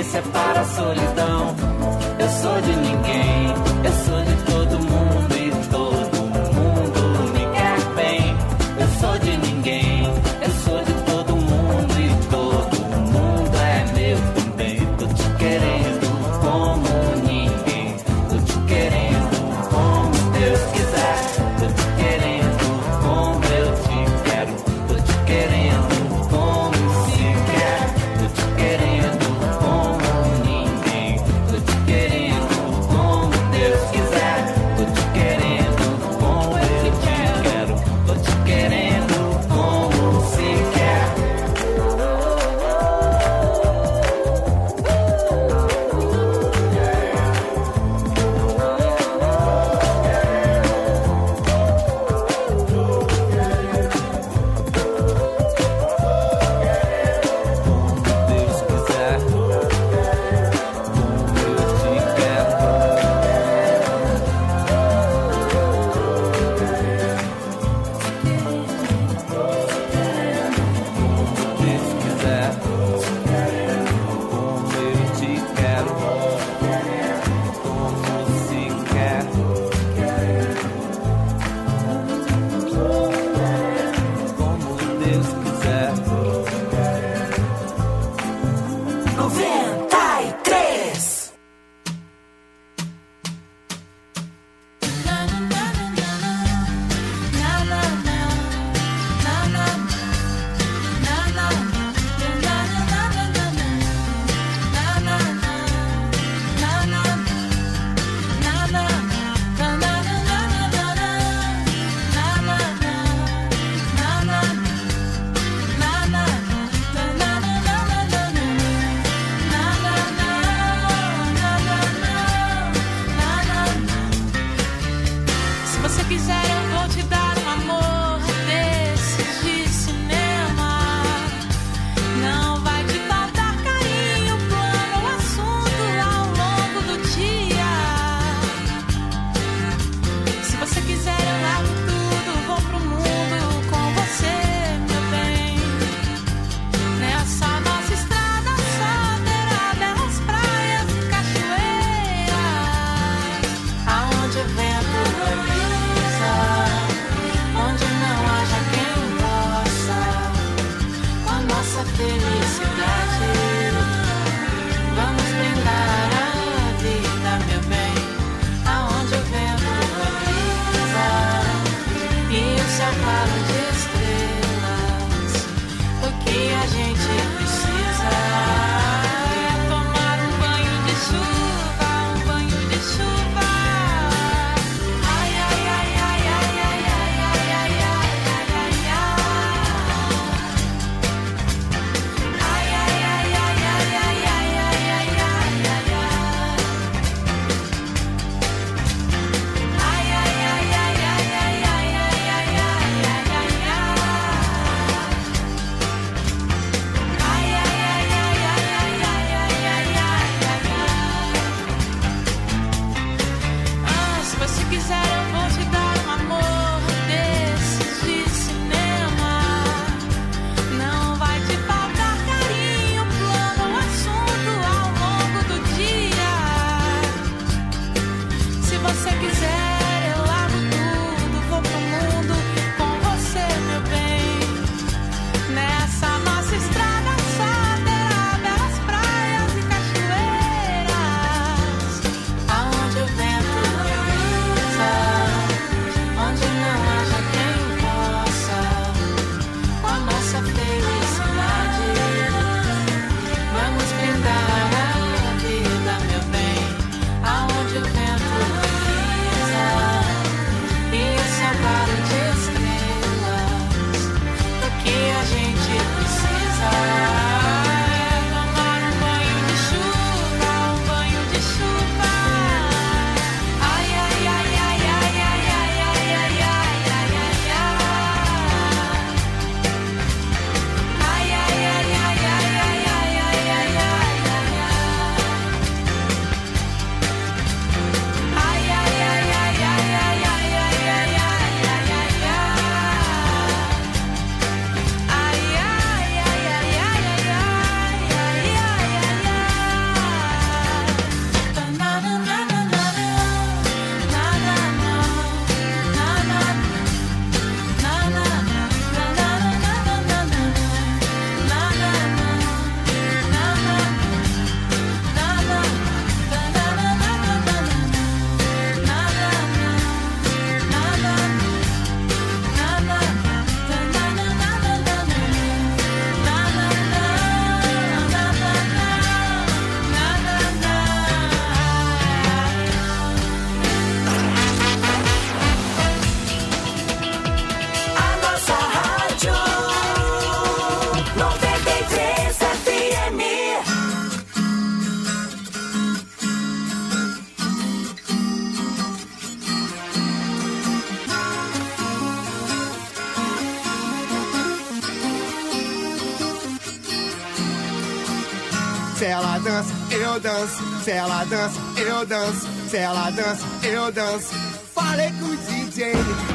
Audiência para a solidão. Eu sou de ninguém, eu sou se ela dança, eu danço, se ela dança, eu danço. Falei com o DJ,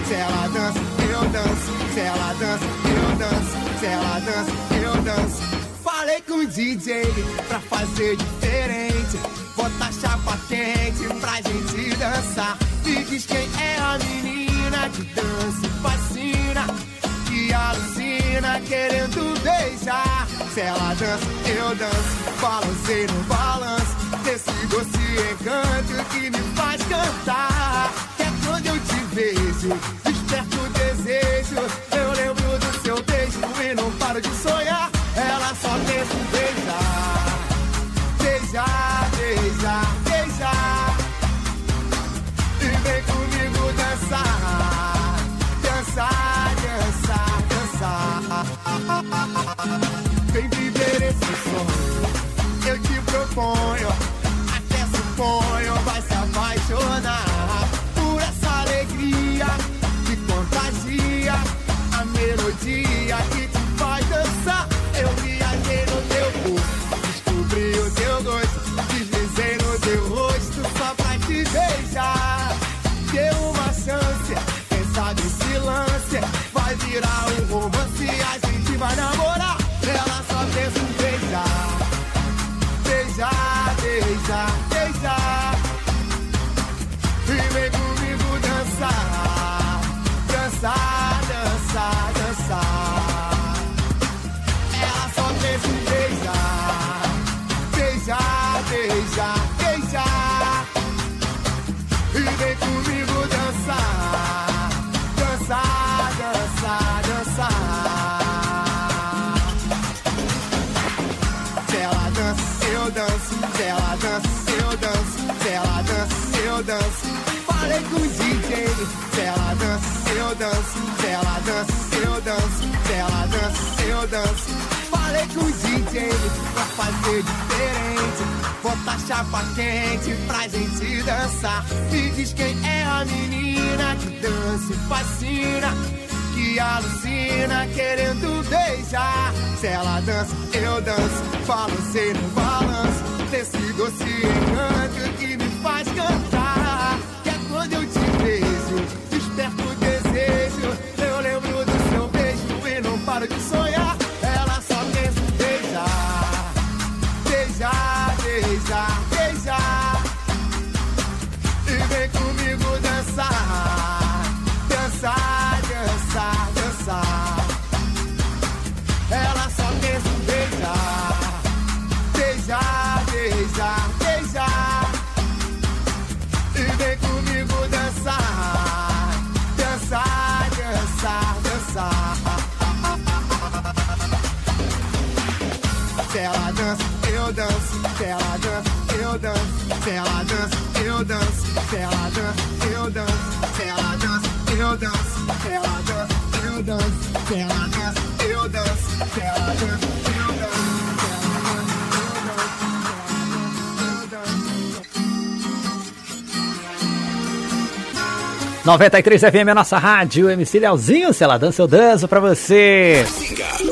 se ela dança, eu danço, se ela dança, eu danço, se ela dança, eu danço. Falei com o DJ pra fazer diferente. Botar chapa quente pra gente dançar. Me diz quem é a menina que dança e fascina. Que alucina querendo beijar. Se ela dança, eu danço. Balancei no balanço. Doce encanto que me faz cantar. Que é quando eu te vejo, chapa quente pra gente dançar. Me diz quem é a menina que dança e fascina que alucina querendo beijar. Se ela dança, eu danço, no balanço. 93 FM é a nossa rádio, MC Leozinho, se ela dança eu danço pra você.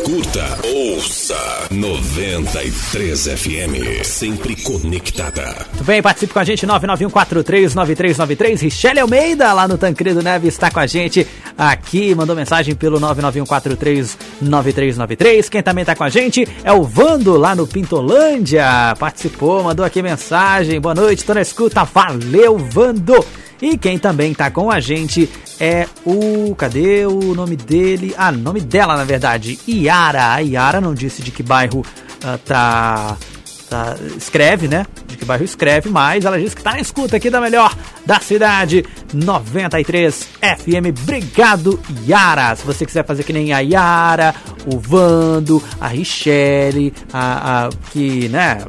Curta, ouça 93 FM, sempre conectada. Muito bem, participe com a gente, 991439393. Richelle Almeida, lá no Tancredo Neves, está com a gente aqui, mandou mensagem pelo 991439393. Quem também está com a gente é o Vando, lá no Pintolândia, participou, mandou aqui mensagem. Boa noite, tô na escuta, valeu, Vando. E quem também tá com a gente é o. Cadê o nome dele? Ah, nome dela, na verdade. Iara. A Iara não disse de que bairro ah, tá. tá- Escreve, né? De que bairro escreve, mas ela disse que tá na escuta aqui da melhor da cidade 93 FM. Obrigado, Yara. Se você quiser fazer que nem a Yara, o Vando, a Richelle, a, a- que, né,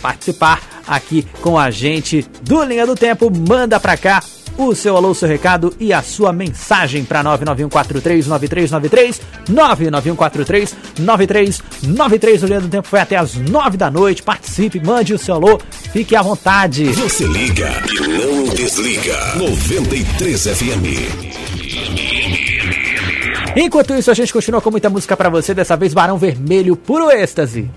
participar aqui com a gente do Linha do Tempo, manda pra cá o seu alô, o seu recado e a sua mensagem para 991439393, 991439393. O do Tempo foi até as 9 da noite. Participe, mande o seu alô, fique à vontade. Você liga e não desliga. 93 FM. Enquanto isso, a gente continua com muita música pra você, dessa vez Barão Vermelho, puro êxtase.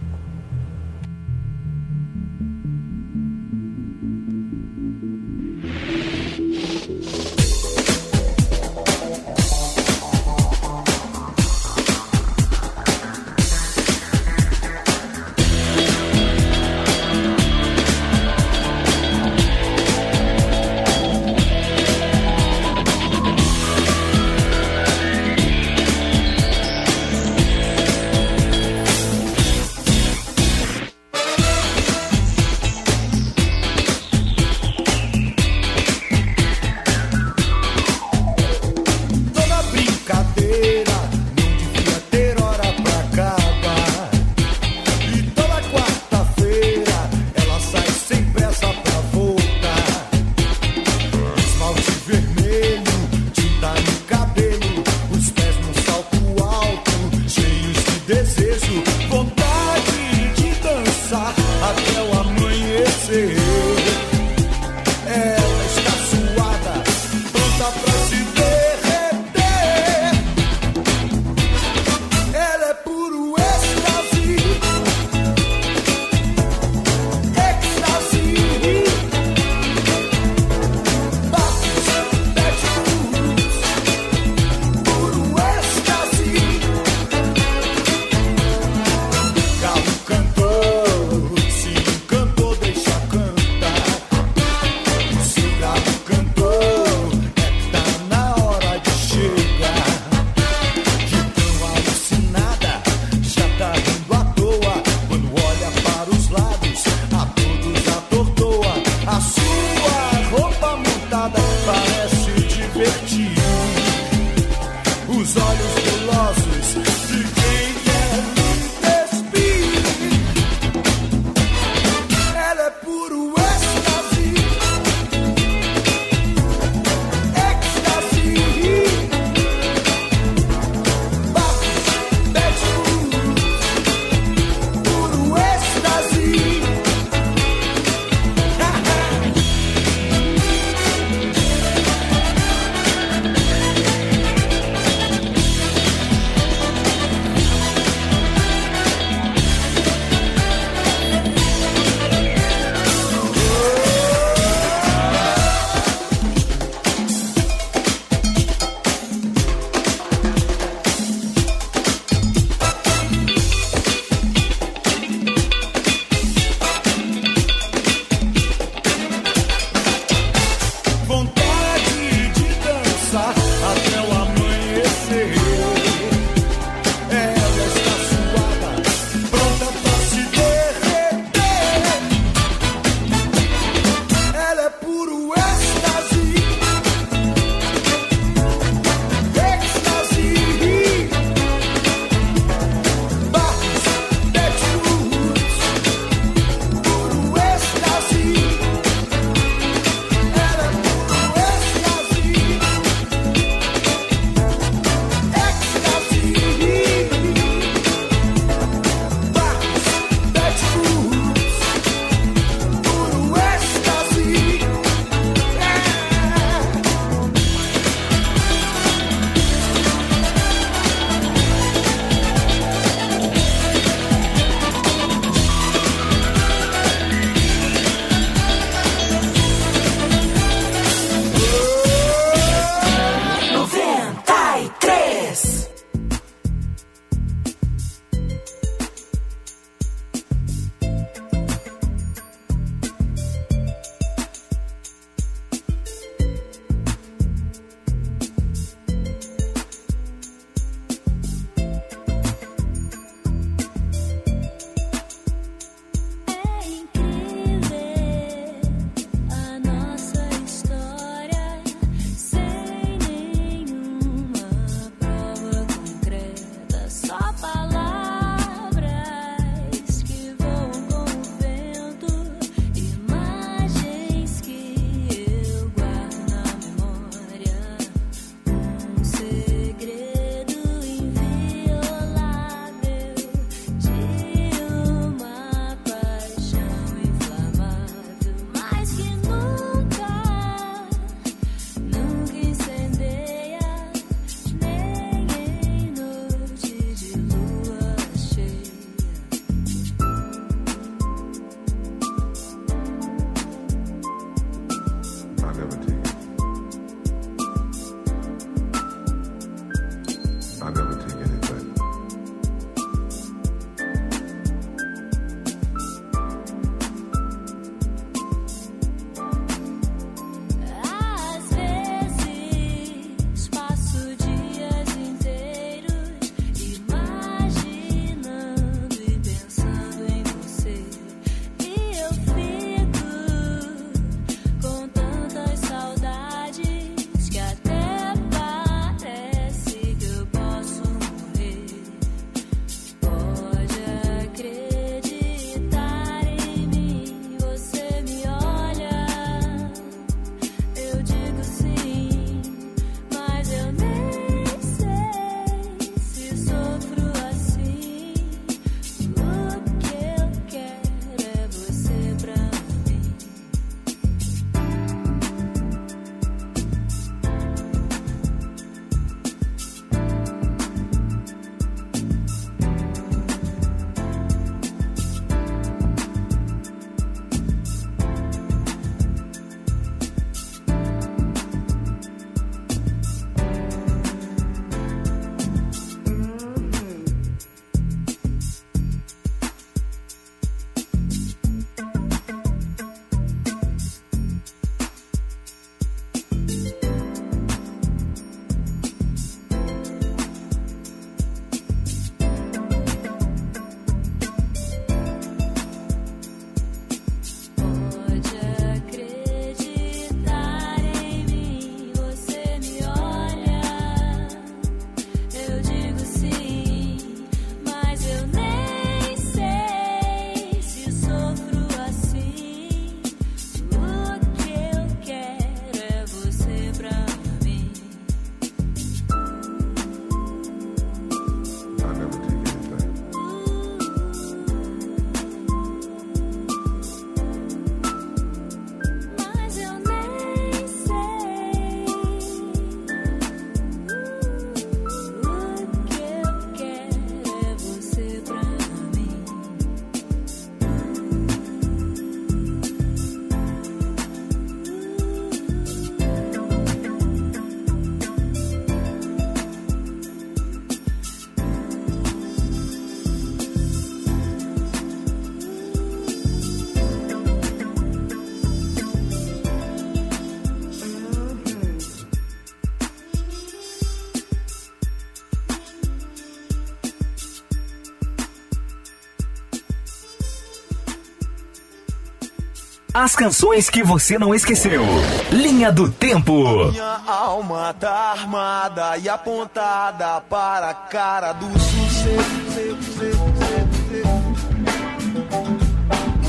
As canções que você não esqueceu. Linha do Tempo. Minha alma tá armada e apontada para a cara do sucesso.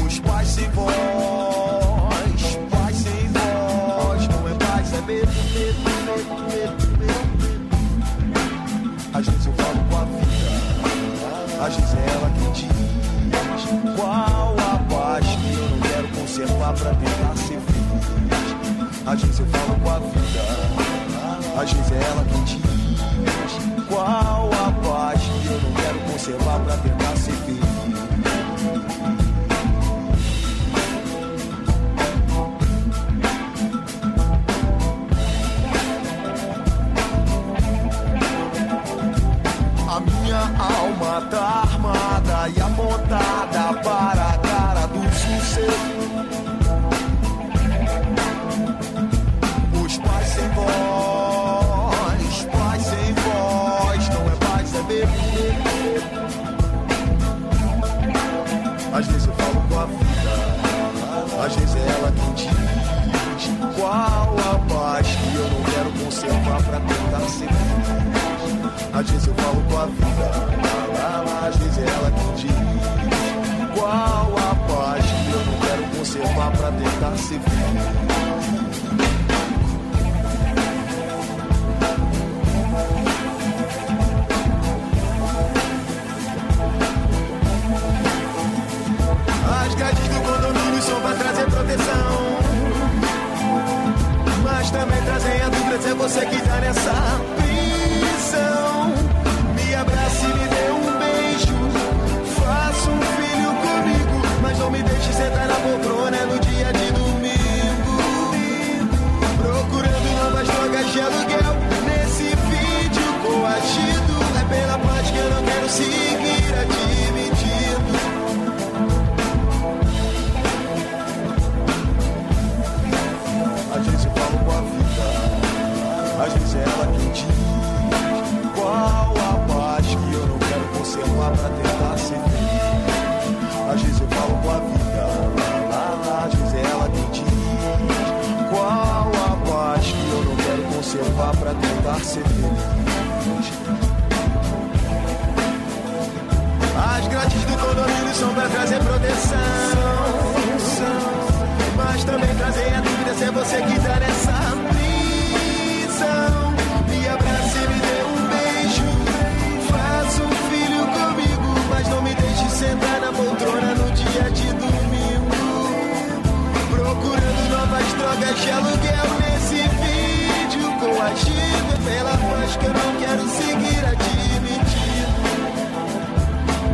Os pais sem voz, pais sem voz. Não é paz, é medo, medo, medo, medo, medo. Às vezes eu falo com a vida, às vezes é ela que diz qual. Conservar pra tentar ser feliz. Às vezes eu falo com a vida, às vezes é ela que diz qual a paz que eu não quero conservar pra tentar. não se. Às vezes eu falo com a vida, às vezes é ela que diz. Qual a paz que eu não quero conservar pra tentar se ver? Se é você que tá nessa prisão. Me abrace me dê um beijo. Faça um filho comigo. Mas não me deixe sentar na poltrona no dia de domingo. Procurando novas drogas de aluguel. Nesse vídeo coagido. É pela paz que eu não quero seguir vida, às vezes é ela quem diz qual a paz que eu não quero conservar pra tentar ser feliz. Às vezes eu falo com a vida, às vezes é quem diz qual a paz que eu não quero conservar pra tentar ser feliz. As grades do condomínio são pra trazer proteção. Mas também trazem a dúvida se é você que tá nessa drogas de aluguel nesse vídeo coagido pela paz que eu não quero seguir admitido.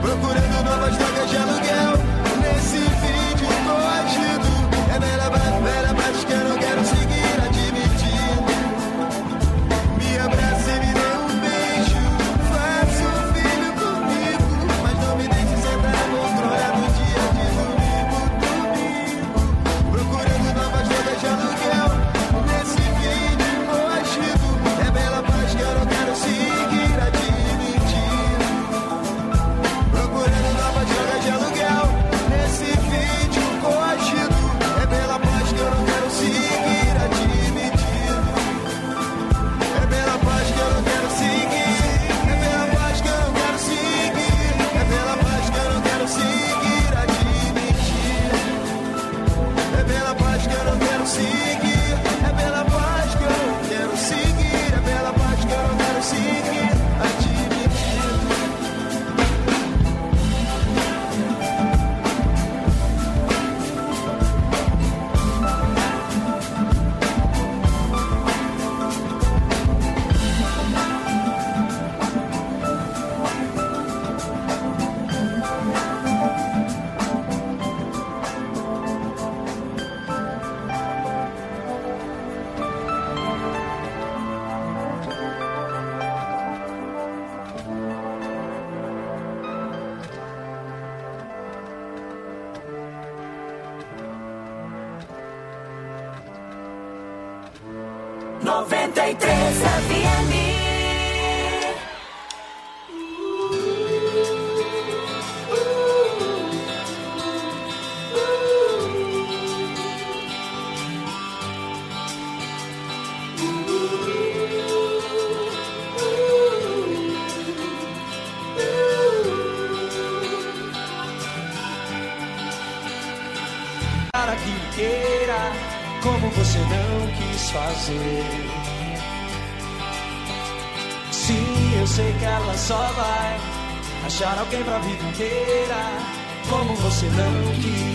Procurando novas drogas de aluguel achar alguém pra vida inteira, como você não quis.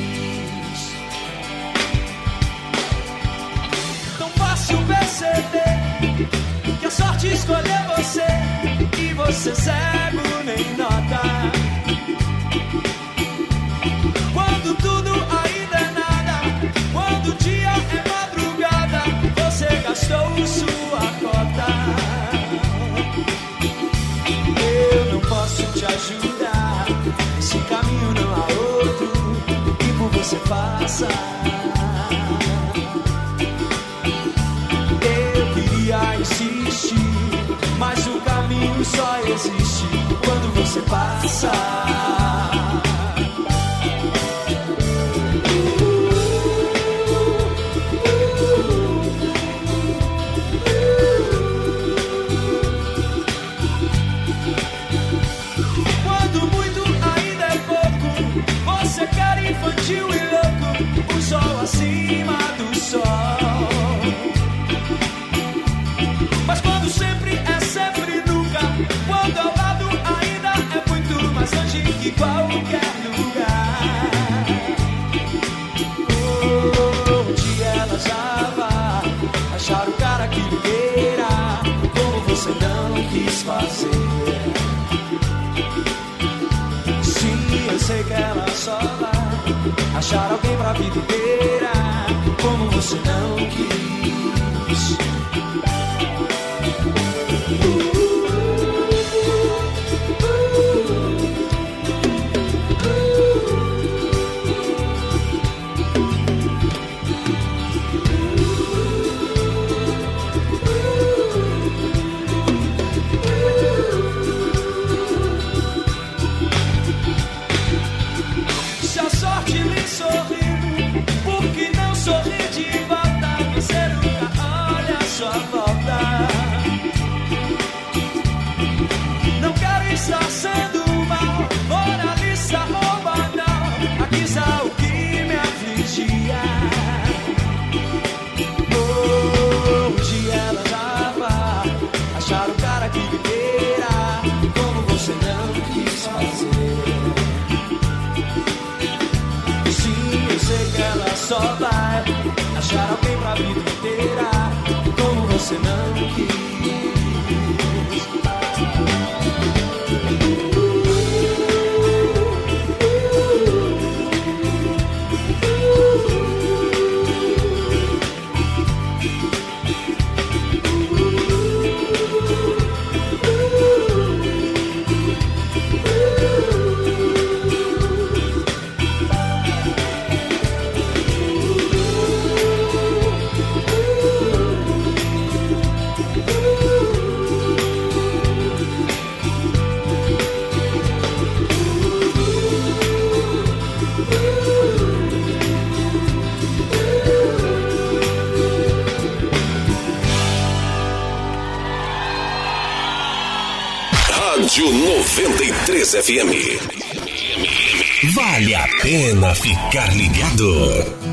Como você 93 FM. Vale a pena ficar ligado.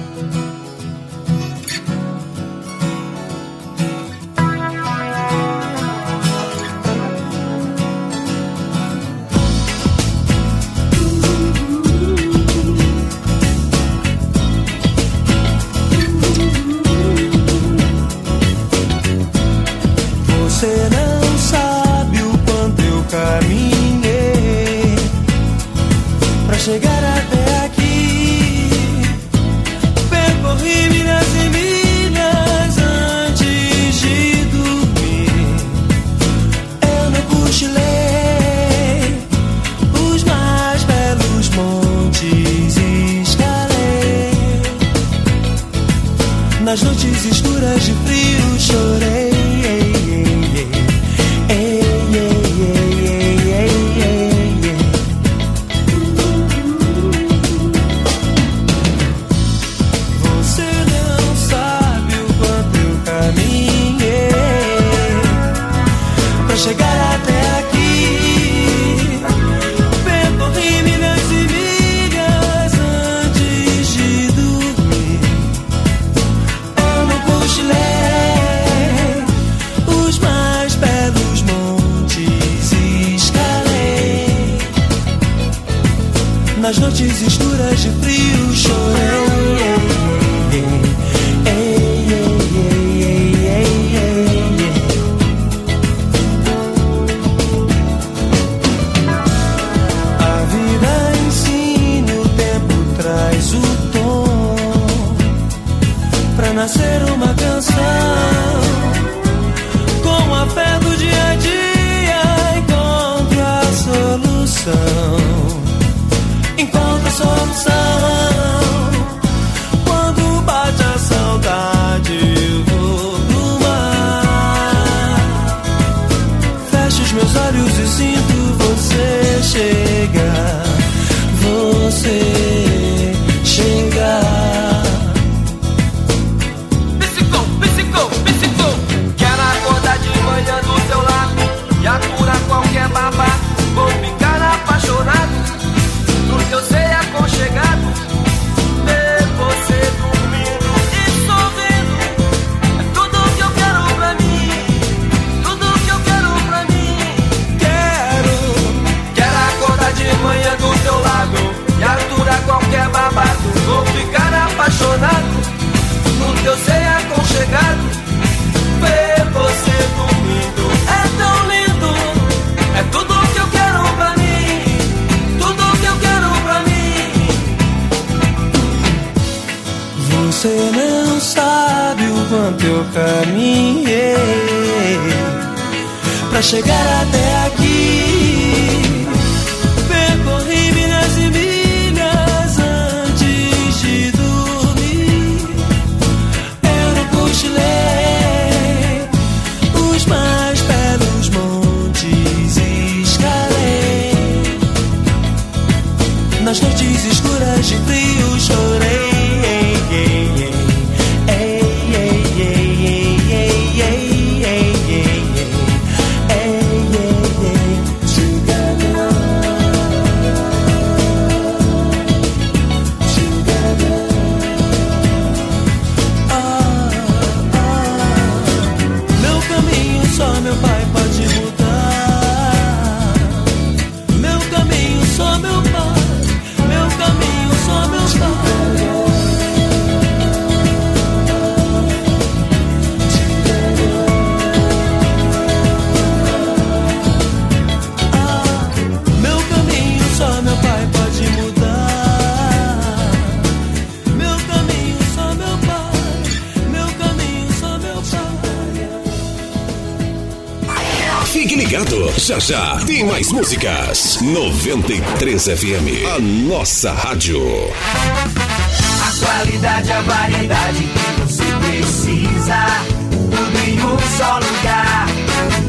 Já já tem mais músicas. 93 FM, a nossa rádio. A qualidade, a variedade que você precisa. Tudo em um só lugar.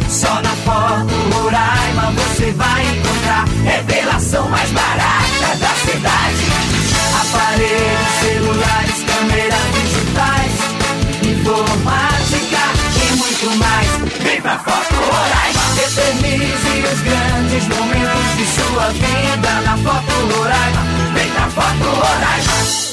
Só na Foto Roraima você vai encontrar. Revelação mais barata da cidade. Aparelhos, celulares, muito mais. Vem pra Foto Roraima. Eternize os grandes momentos de sua vida na Foto Roraima. Vem pra Foto Roraima.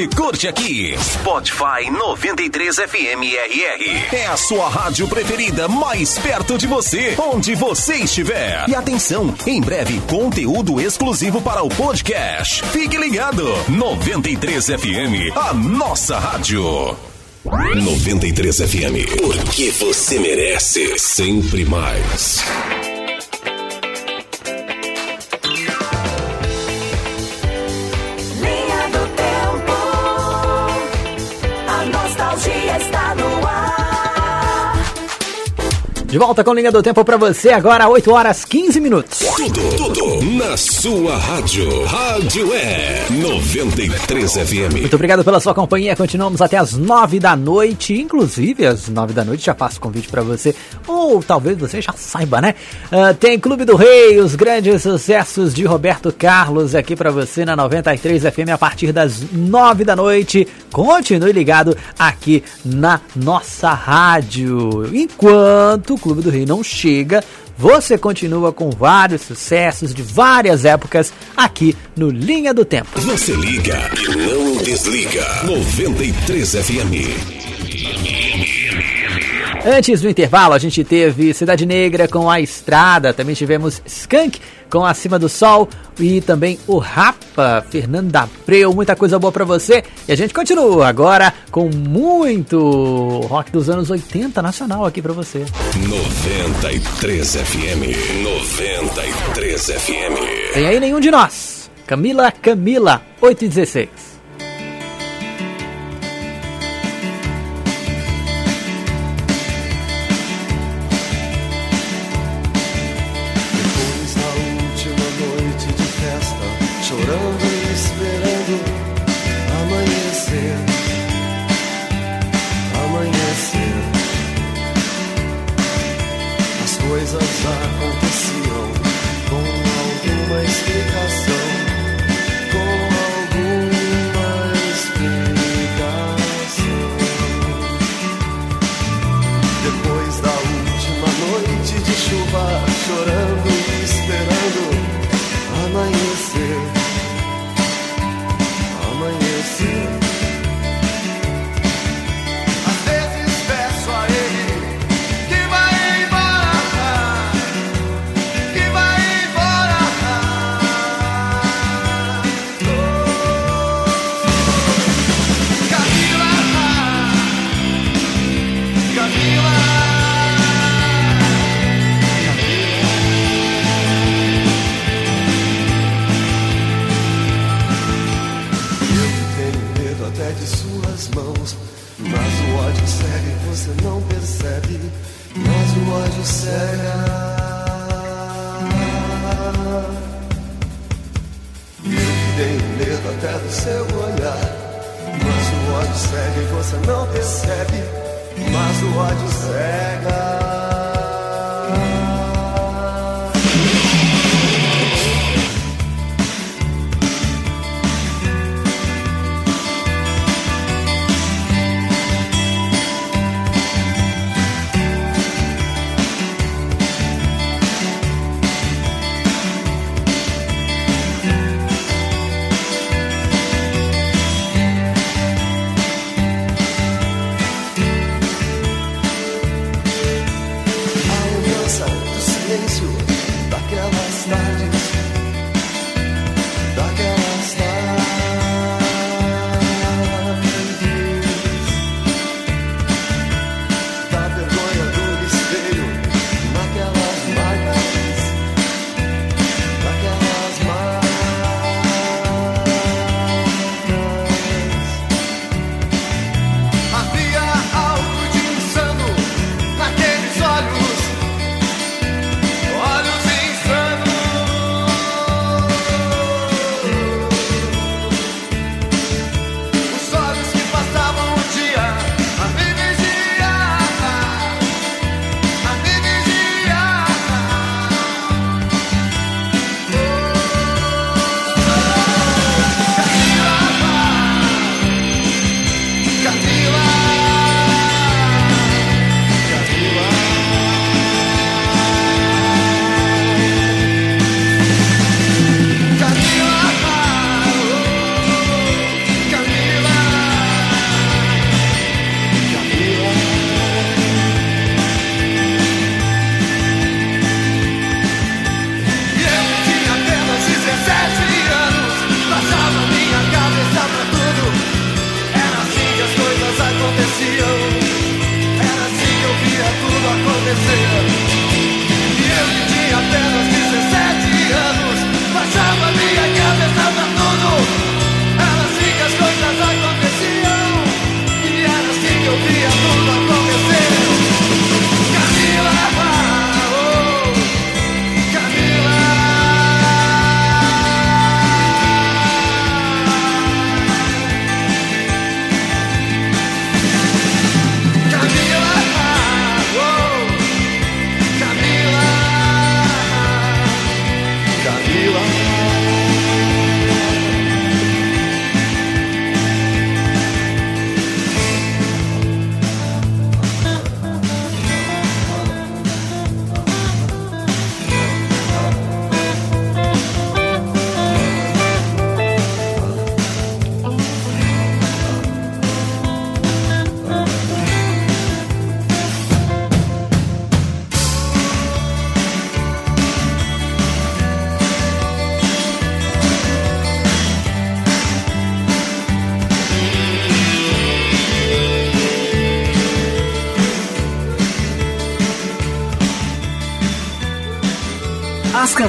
curte aqui. Spotify 93 FM RR. É a sua rádio preferida mais perto de você, onde você estiver. E atenção, em breve conteúdo exclusivo para o podcast. Fique ligado. 93 FM, a nossa rádio. 93 FM, porque você merece sempre mais. De volta com linha do tempo pra você, agora 8 horas 15 minutos. Tudo, tudo na sua rádio. Rádio é 93 FM. Muito obrigado pela sua companhia. Continuamos até as 9 da noite. Inclusive, às 9 da noite já faço convite pra você. Ou talvez você já saiba, né? Ah, tem Clube do Rei, os grandes sucessos de Roberto Carlos aqui pra você na 93 FM a partir das 9 da noite. Continue ligado aqui na nossa rádio. Enquanto Clube do Rei não chega, você continua com vários sucessos de várias épocas aqui no Linha do Tempo. Você liga e não desliga. 93 FM. Antes do intervalo, a gente teve Cidade Negra com A Estrada, também tivemos Skank com Acima do Sol e também o Rapa, Fernando Abreu, muita coisa boa pra você. E a gente continua agora com muito rock dos anos 80 nacional aqui pra você. 93 FM. 93 FM. Tem aí nenhum de nós. Camila Camila, 8 e 16. cega. Eu dei medo até do seu olhar. Mas o ódio cega e você não percebe. Mas o ódio cega.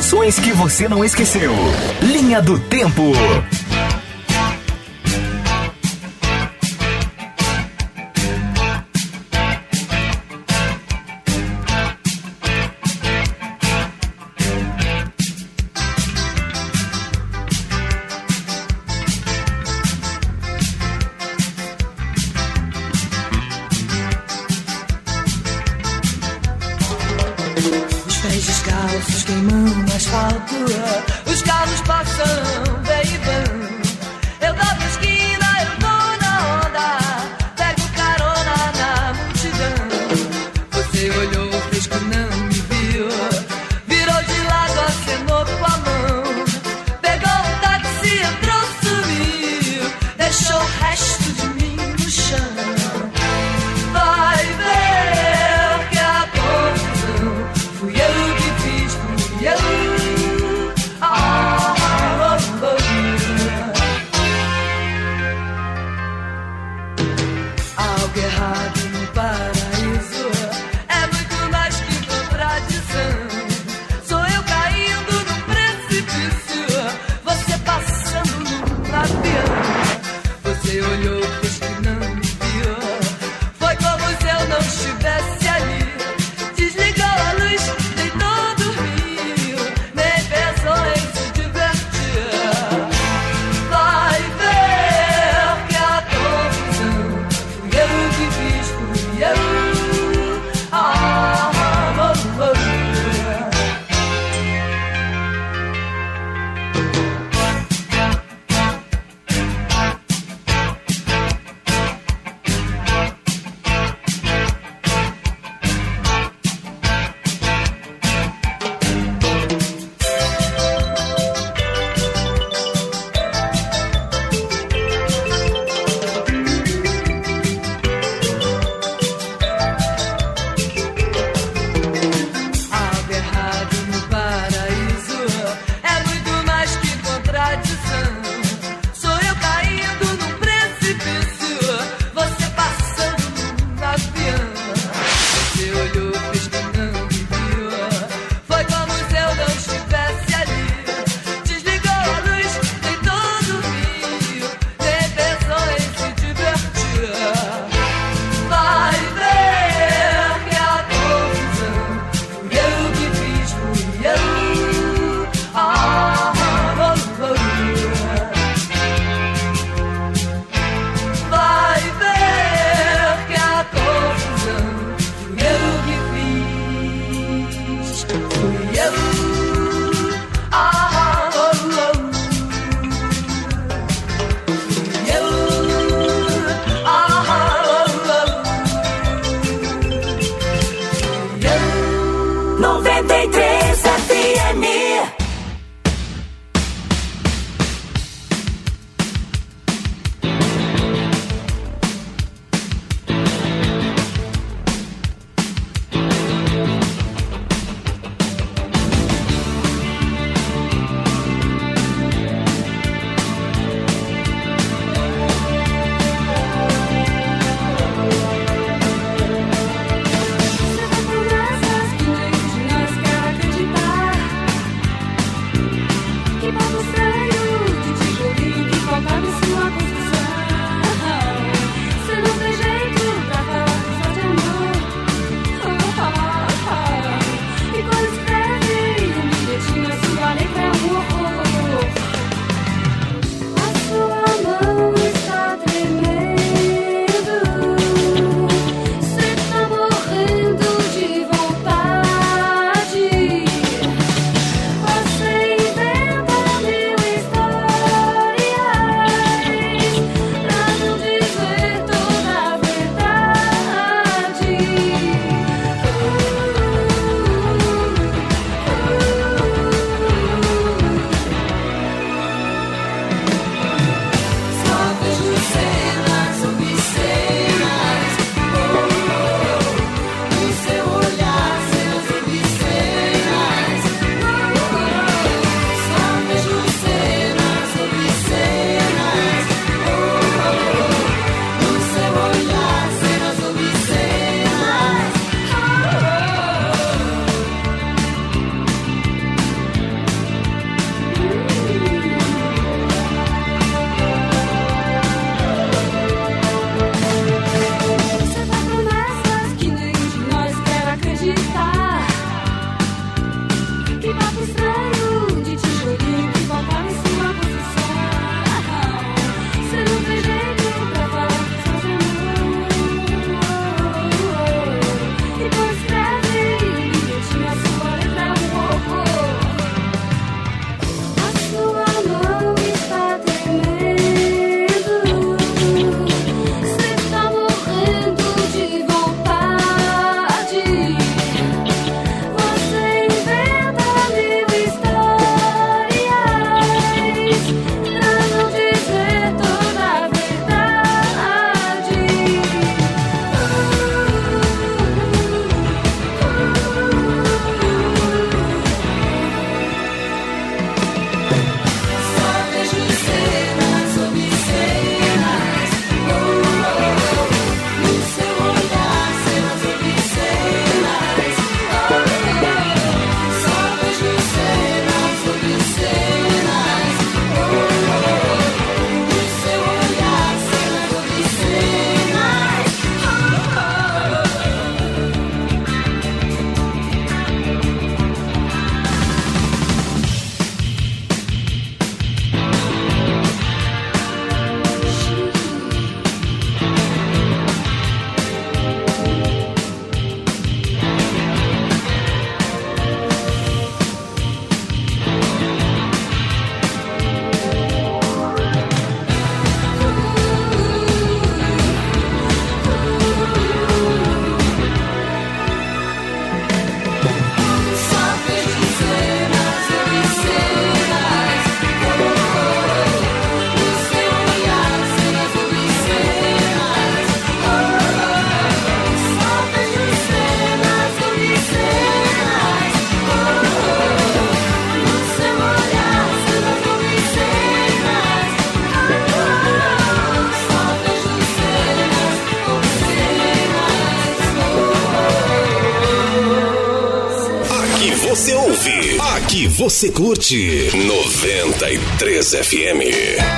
informações que você não esqueceu. Linha do Tempo. Você curte. 93 FM.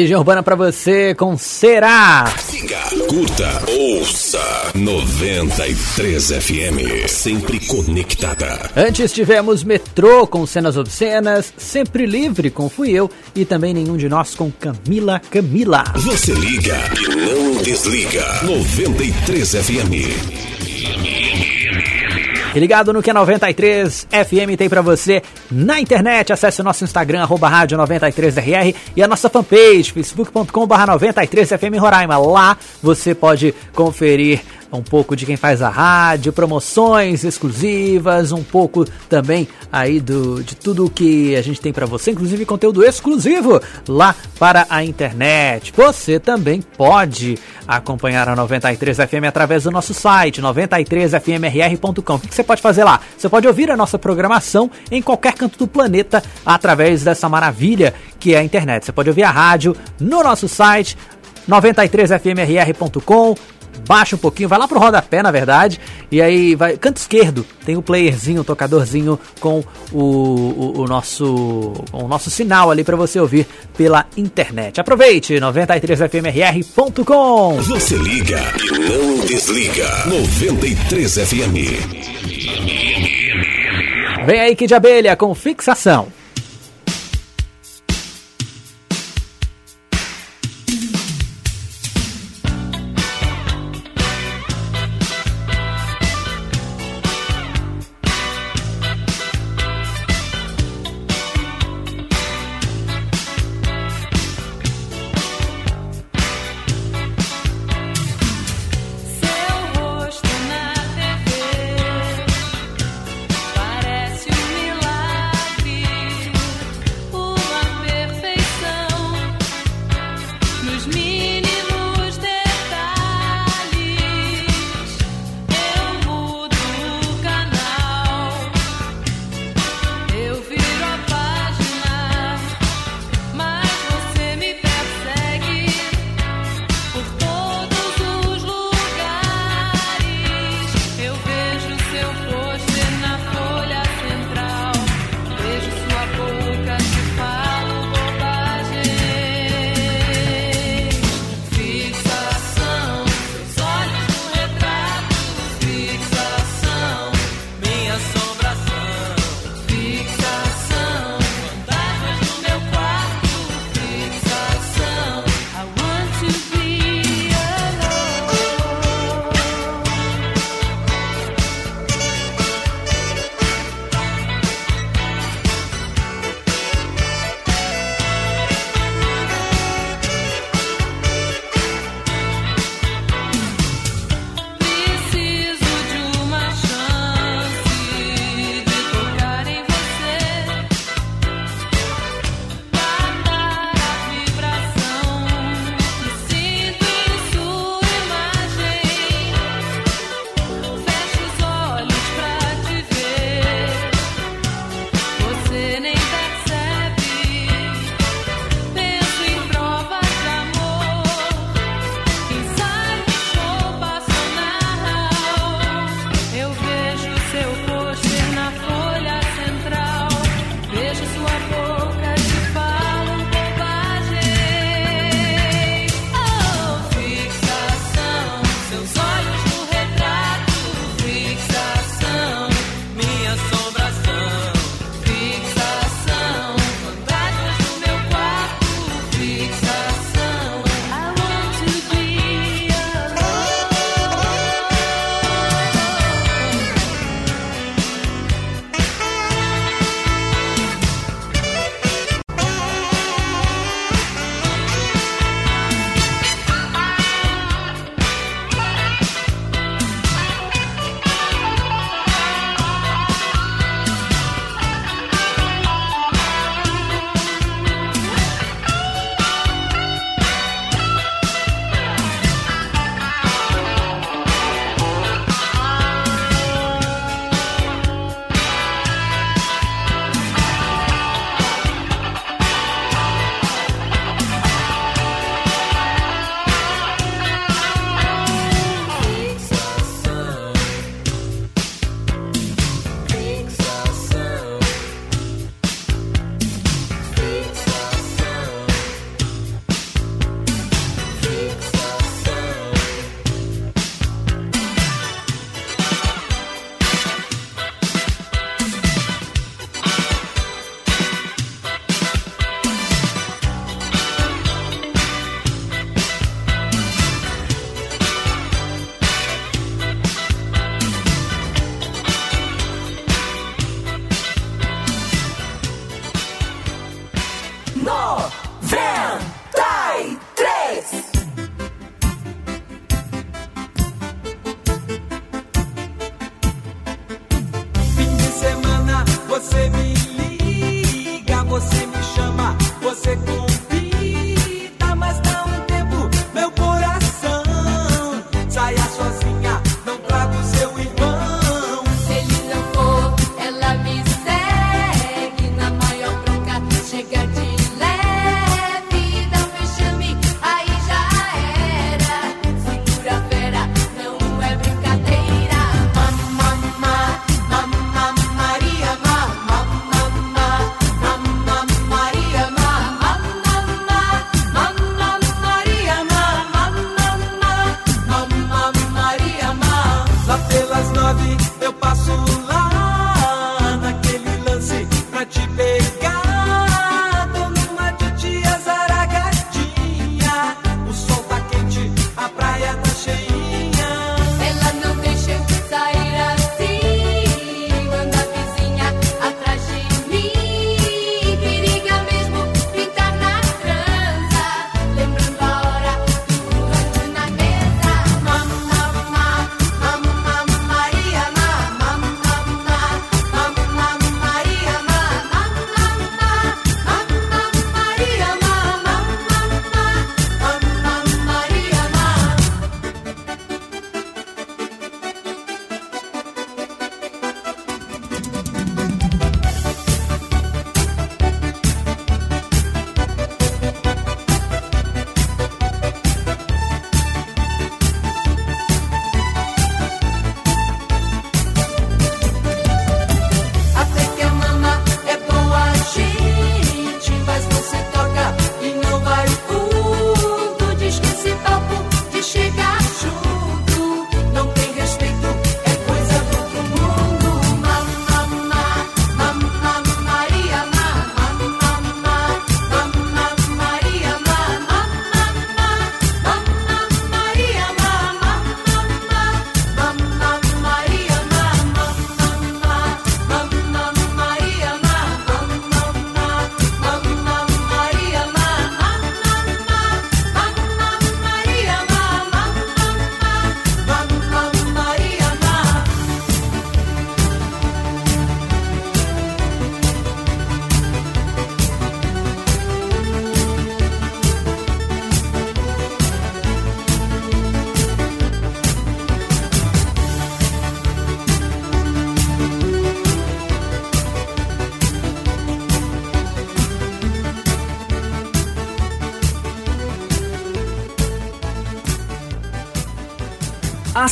Legião Urbana pra você com Será. Curta, ouça 93 FM. Sempre conectada. Antes tivemos Metrô com cenas obscenas, Sempre Livre com Fui Eu e também Nenhum de Nós com Camila Camila. Você liga e não desliga. 93 FM. E ligado no que 93 FM tem pra você na internet. Acesse o nosso Instagram, arroba rádio 93RR e a nossa fanpage, facebook.com barra 93FM Roraima. Lá você pode conferir um pouco de quem faz a rádio, promoções exclusivas, um pouco também aí do, de tudo que a gente tem pra você, inclusive conteúdo exclusivo lá para a internet. Você também pode acompanhar a 93 FM através do nosso site 93fmrr.com. O que que você pode fazer lá? Você pode ouvir a nossa programação em qualquer canto do planeta através dessa maravilha que é a internet. Você pode ouvir a rádio no nosso site 93fmrr.com baixa um pouquinho, vai lá pro rodapé, na verdade, e aí vai, canto esquerdo, tem o playerzinho, o tocadorzinho com o, o, o nosso o nosso sinal ali para você ouvir pela internet. Aproveite, 93fmrr.com. Você liga e não desliga. 93 FM. Vem aí que de abelha com fixação.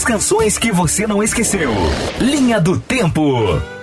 Canções que você não esqueceu. Linha do Tempo.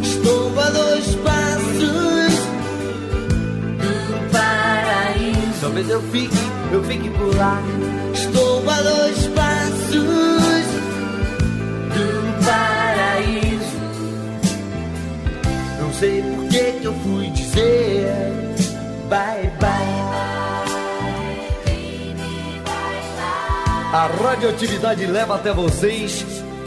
Estou a dois passos do paraíso. Talvez eu fique, eu fique por lá. Estou a dois passos do paraíso. Não sei por que que eu fui dizer bye bye. A radioatividade leva até vocês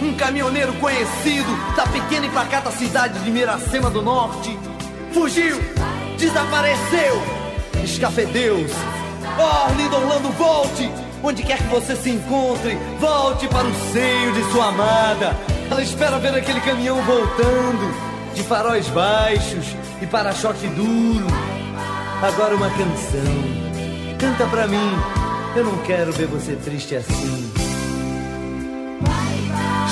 um caminhoneiro conhecido da pequena e pacata cidade de Miracema do Norte, fugiu, desapareceu, escafedeu-se. Oh, Arlindo Orlando, volte! Onde quer que você se encontre, volte para o seio de sua amada. Ela espera ver aquele caminhão voltando, de faróis baixos e para-choque duro. Agora uma canção. Canta pra mim. Eu não quero ver você triste assim.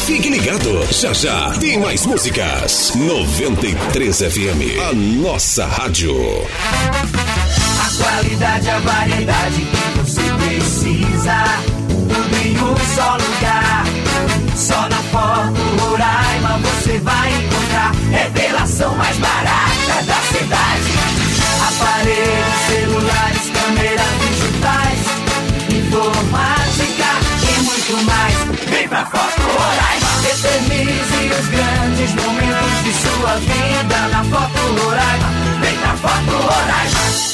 Fique ligado, já já tem mais músicas. 93 FM, a nossa rádio. A qualidade, a variedade que você precisa. Tudo em um só lugar. Só na Foto Roraima você vai encontrar. Revelação mais barata da cidade. Aparelhos, celulares, câmeras digitais. Informática e muito mais. Vem pra Foto Roraima. Eternize os grandes momentos de sua vida na Foto Roraima. Vem pra Foto Roraima.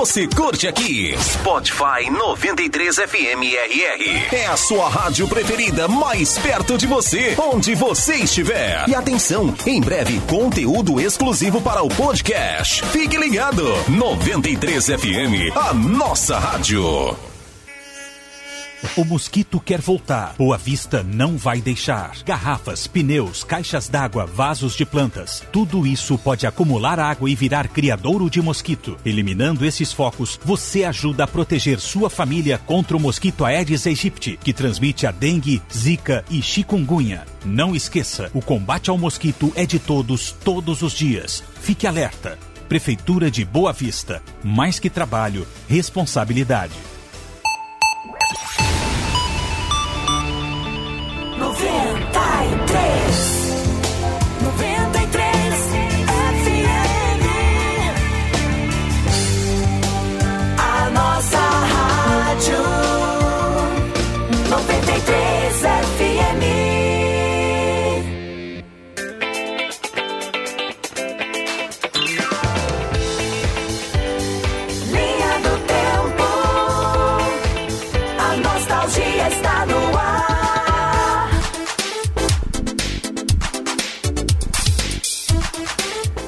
você curte aqui. Spotify 93 FM RR. É a sua rádio preferida mais perto de você, onde você estiver. E atenção, em breve conteúdo exclusivo para o podcast. Fique ligado. 93 FM, a nossa rádio. O mosquito quer voltar. Boa Vista não vai deixar. Garrafas, pneus, caixas d'água, vasos de plantas. Tudo isso pode acumular água e virar criadouro de mosquito. Eliminando esses focos, você ajuda a proteger sua família contra o mosquito Aedes aegypti, que transmite a dengue, zika e chikungunya. Não esqueça, o combate ao mosquito é de todos, todos os dias. Fique alerta. Prefeitura de Boa Vista. Mais que trabalho, responsabilidade. 93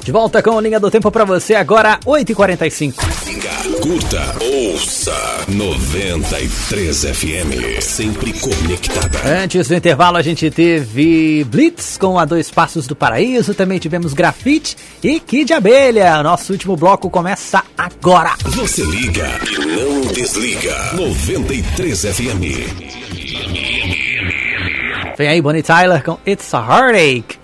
De volta com Linha do Tempo pra você agora, 8h45. Curta, ouça 93 FM, sempre conectada. Antes do intervalo, a gente teve Blitz com a Dois Passos do Paraíso, também tivemos Grafite e Kid Abelha. Nosso último bloco começa agora. Você liga e não desliga. 93 FM. Vem aí, Bonnie Tyler com It's a Heartache.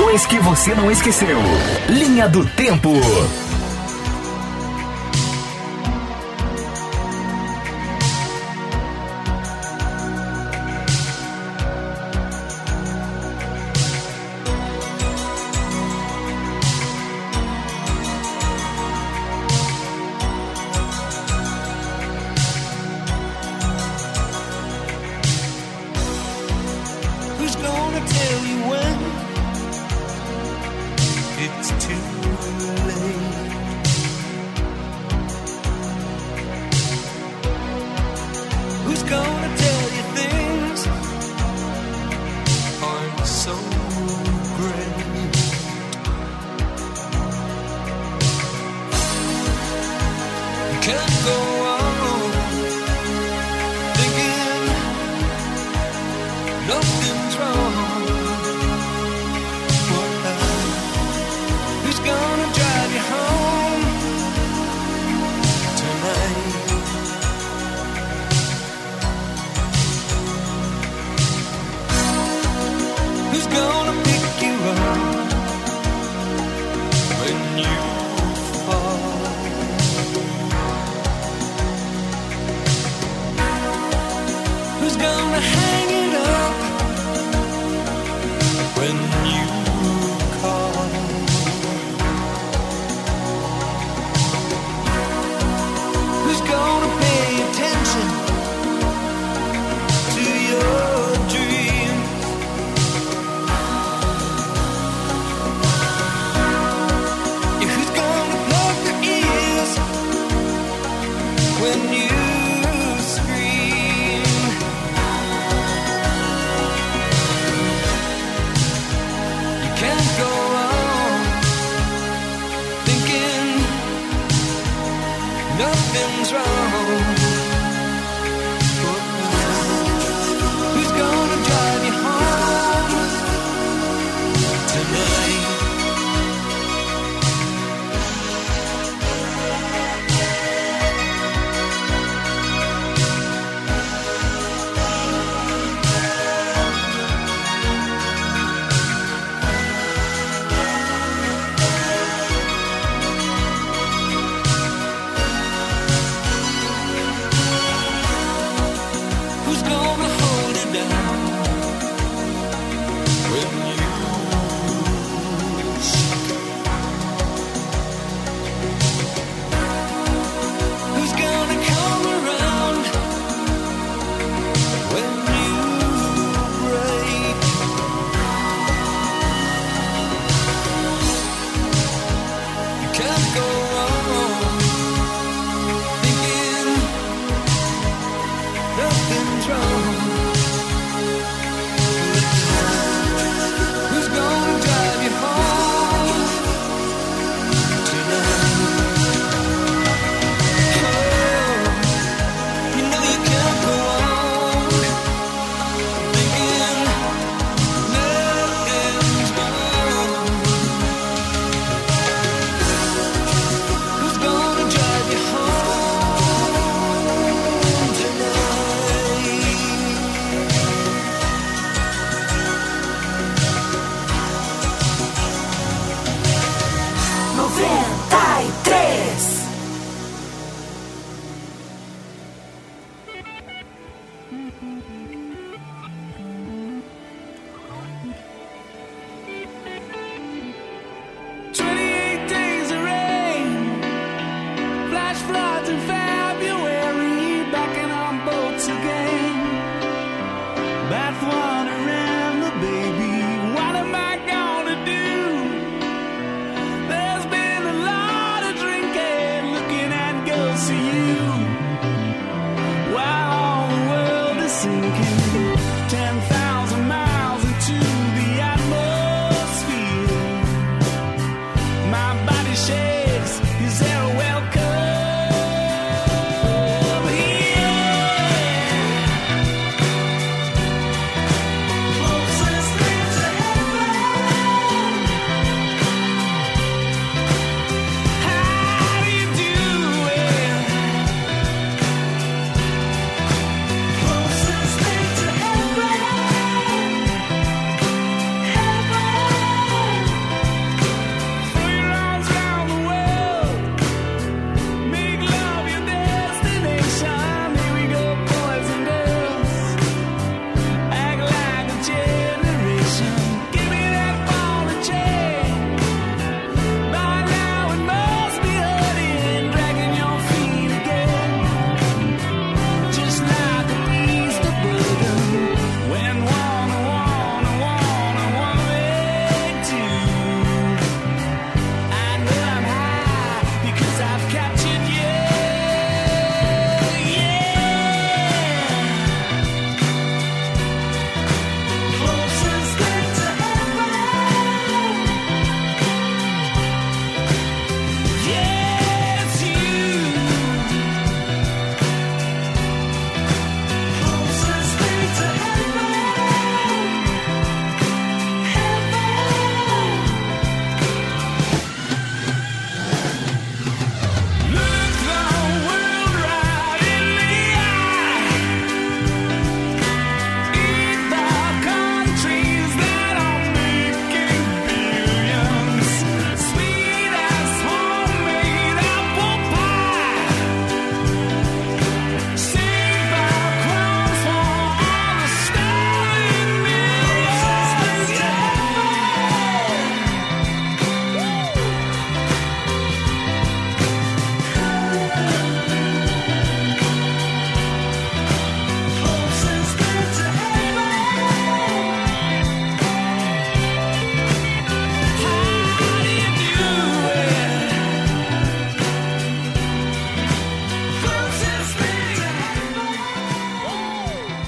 Canções que você não esqueceu. Linha do Tempo.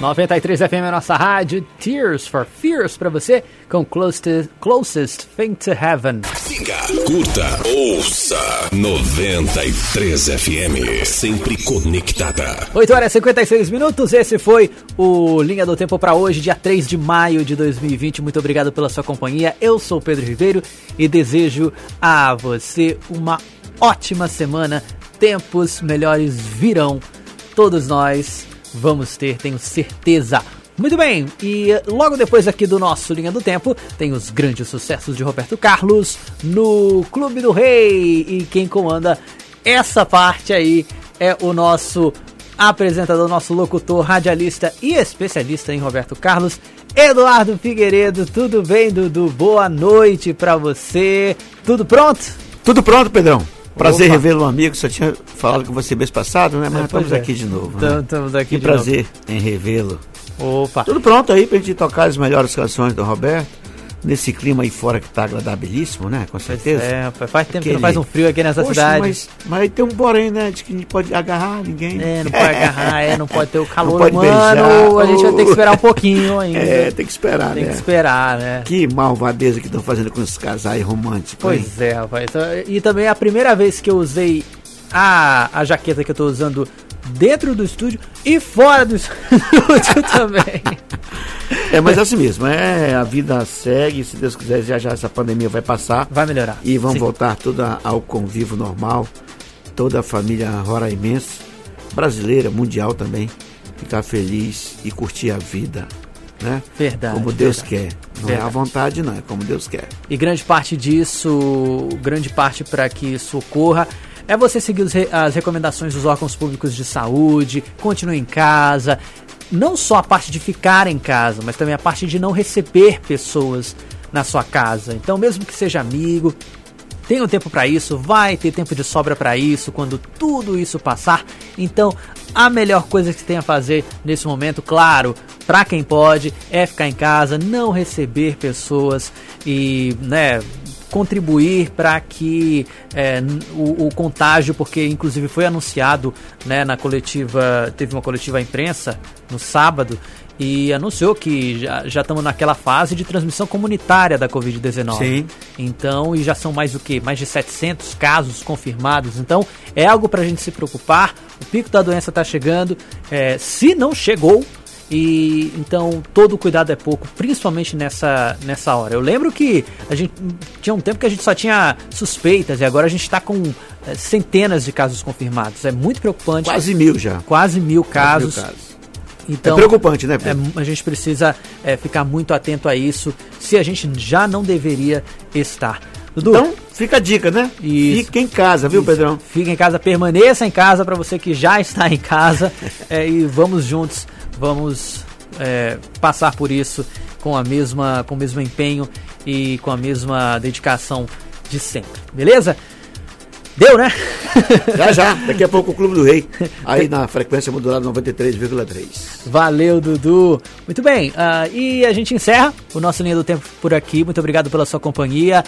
93 FM é a nossa rádio. Tears for Fears pra você com Closest, closest Thing to Heaven. Siga, curta, ouça 93 FM, sempre conectada. 8 horas e 56 minutos. Esse foi o Linha do Tempo pra hoje, dia 3 de maio de 2020. Muito obrigado pela sua companhia. Eu sou o Pedro Ribeiro e desejo a você uma ótima semana. Tempos melhores virão. Todos nós vamos ter, tenho certeza. Muito bem, e logo depois aqui do nosso Linha do Tempo, tem os grandes sucessos de Roberto Carlos no Clube do Rei. E quem comanda essa parte aí é o nosso apresentador, nosso locutor, radialista e especialista em Roberto Carlos, Eduardo Figueiredo. Tudo bem, Dudu? Boa noite pra você. Tudo pronto? Tudo pronto, Pedrão. Prazer revê-lo, um amigo. Só tinha falado com você mês passado, né? Mas É, estamos é. aqui de novo. Tam- né? estamos aqui Que de prazer em revê-lo. Opa. Tudo pronto aí pra gente tocar as melhores canções do Roberto. Nesse clima aí fora que tá agradabilíssimo, né? Com certeza. É, faz tempo que Aquele- não faz um frio aqui nessa Poxa, cidade. Mas, mas tem um porém, né? De que não pode agarrar ninguém. É, não pode agarrar, é, não pode ter o calor Não pode humano. beijar. A gente vai ter que esperar um pouquinho ainda. É, tem que esperar, Tem né? que esperar, né? Que malvadeza que estão fazendo com os casais românticos. hein? Pois é, rapaz. E também é a primeira vez que eu usei a, a jaqueta que eu tô usando dentro do estúdio e fora do estúdio também. É, mas é assim mesmo, é, a vida segue, se Deus quiser, já já essa pandemia vai passar. Vai melhorar. E vão Sim. voltar toda ao convívio normal, toda a família roraimense, brasileira, mundial também, ficar feliz e curtir a vida, né? Verdade, Como Deus verdade. quer. Não é à Verdade. vontade, não, é como Deus quer. E grande parte disso, grande parte para que isso ocorra, é você seguir as recomendações dos órgãos públicos de saúde, continue em casa. Não só a parte de ficar em casa, mas também a parte de não receber pessoas na sua casa. Então, mesmo que seja amigo, tenha um tempo para isso, vai ter tempo de sobra para isso quando tudo isso passar. Então, a melhor coisa que você tem a fazer nesse momento, claro, para quem pode, é ficar em casa, não receber pessoas e, né, contribuir para que é, o, o contágio, porque inclusive foi anunciado né, na coletiva, teve uma coletiva à imprensa no sábado e anunciou que já, já estamos naquela fase de transmissão comunitária da Covid-19. Sim. Então, e já são mais do que? Mais de 700 casos confirmados. Então, é algo para a gente se preocupar. O pico da doença está chegando. É, se não chegou, e então todo cuidado é pouco, principalmente nessa, nessa hora. Eu lembro que a gente tinha um tempo que a gente só tinha suspeitas e agora a gente está com é, centenas de casos confirmados. É muito preocupante. Quase mil já. Quase mil Quase mil casos. casos. Então, É preocupante, né, Pedro? é, a gente precisa é, ficar muito atento a isso, se a gente já não deveria estar. Dudu, Então, fica a dica, né? Isso. Fica em casa, viu, Isso. Pedrão? Fica em casa, permaneça em casa para você que já está em casa é, e vamos juntos, vamos é, passar por isso com a mesma, com o mesmo empenho e com a mesma dedicação de sempre, beleza? Deu, né? Já já, daqui a pouco o Clube do Rei, aí na frequência modulada 93,3. Valeu, Dudu. Muito bem, ah, e a gente encerra o nosso Linha do Tempo por aqui. Muito obrigado pela sua companhia.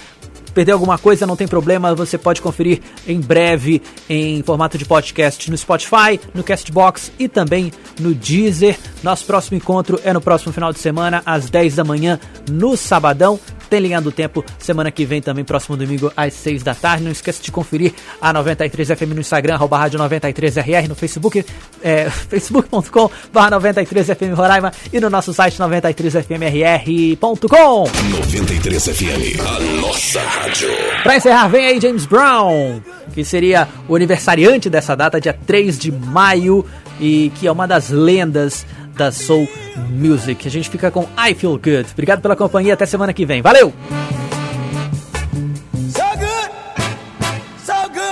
Perdeu alguma coisa, não tem problema, você pode conferir em breve em formato de podcast no Spotify, no Castbox e também no Deezer. Nosso próximo encontro é no próximo final de semana, às 10 da manhã, no Sabadão. Tem Linha do Tempo semana que vem também, próximo domingo, às 6 da tarde. Não esqueça de conferir a 93FM no Instagram, arroba rádio 93RR, no Facebook, é, facebook.com barra 93FM Roraima e no nosso site 93FMRR.com. 93 FM, a nossa rádio. Pra encerrar, vem aí James Brown, que seria o aniversariante dessa data, dia 3 de maio, e que é uma das lendas da Soul Music. A gente fica com I Feel Good. Obrigado pela companhia, até semana que vem. Valeu! So good, so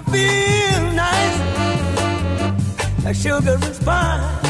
I feel nice. A sugar and spice.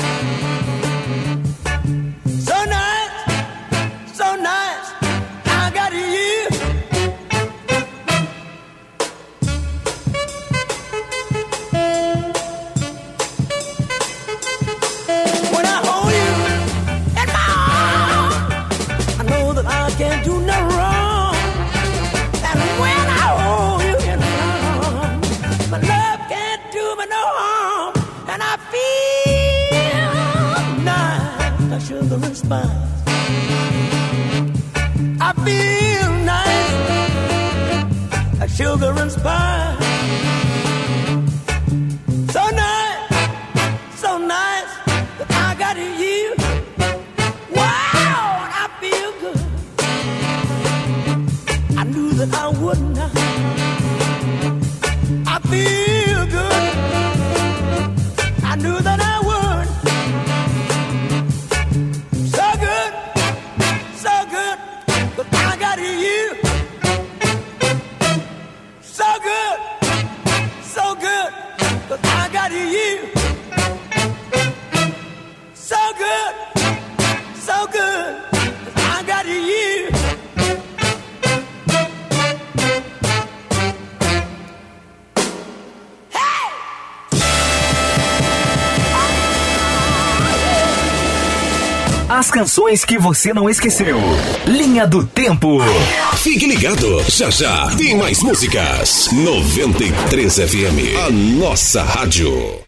아 informações que você não esqueceu. Linha do Tempo. Fique ligado, já já tem mais músicas. 93 FM, a nossa rádio.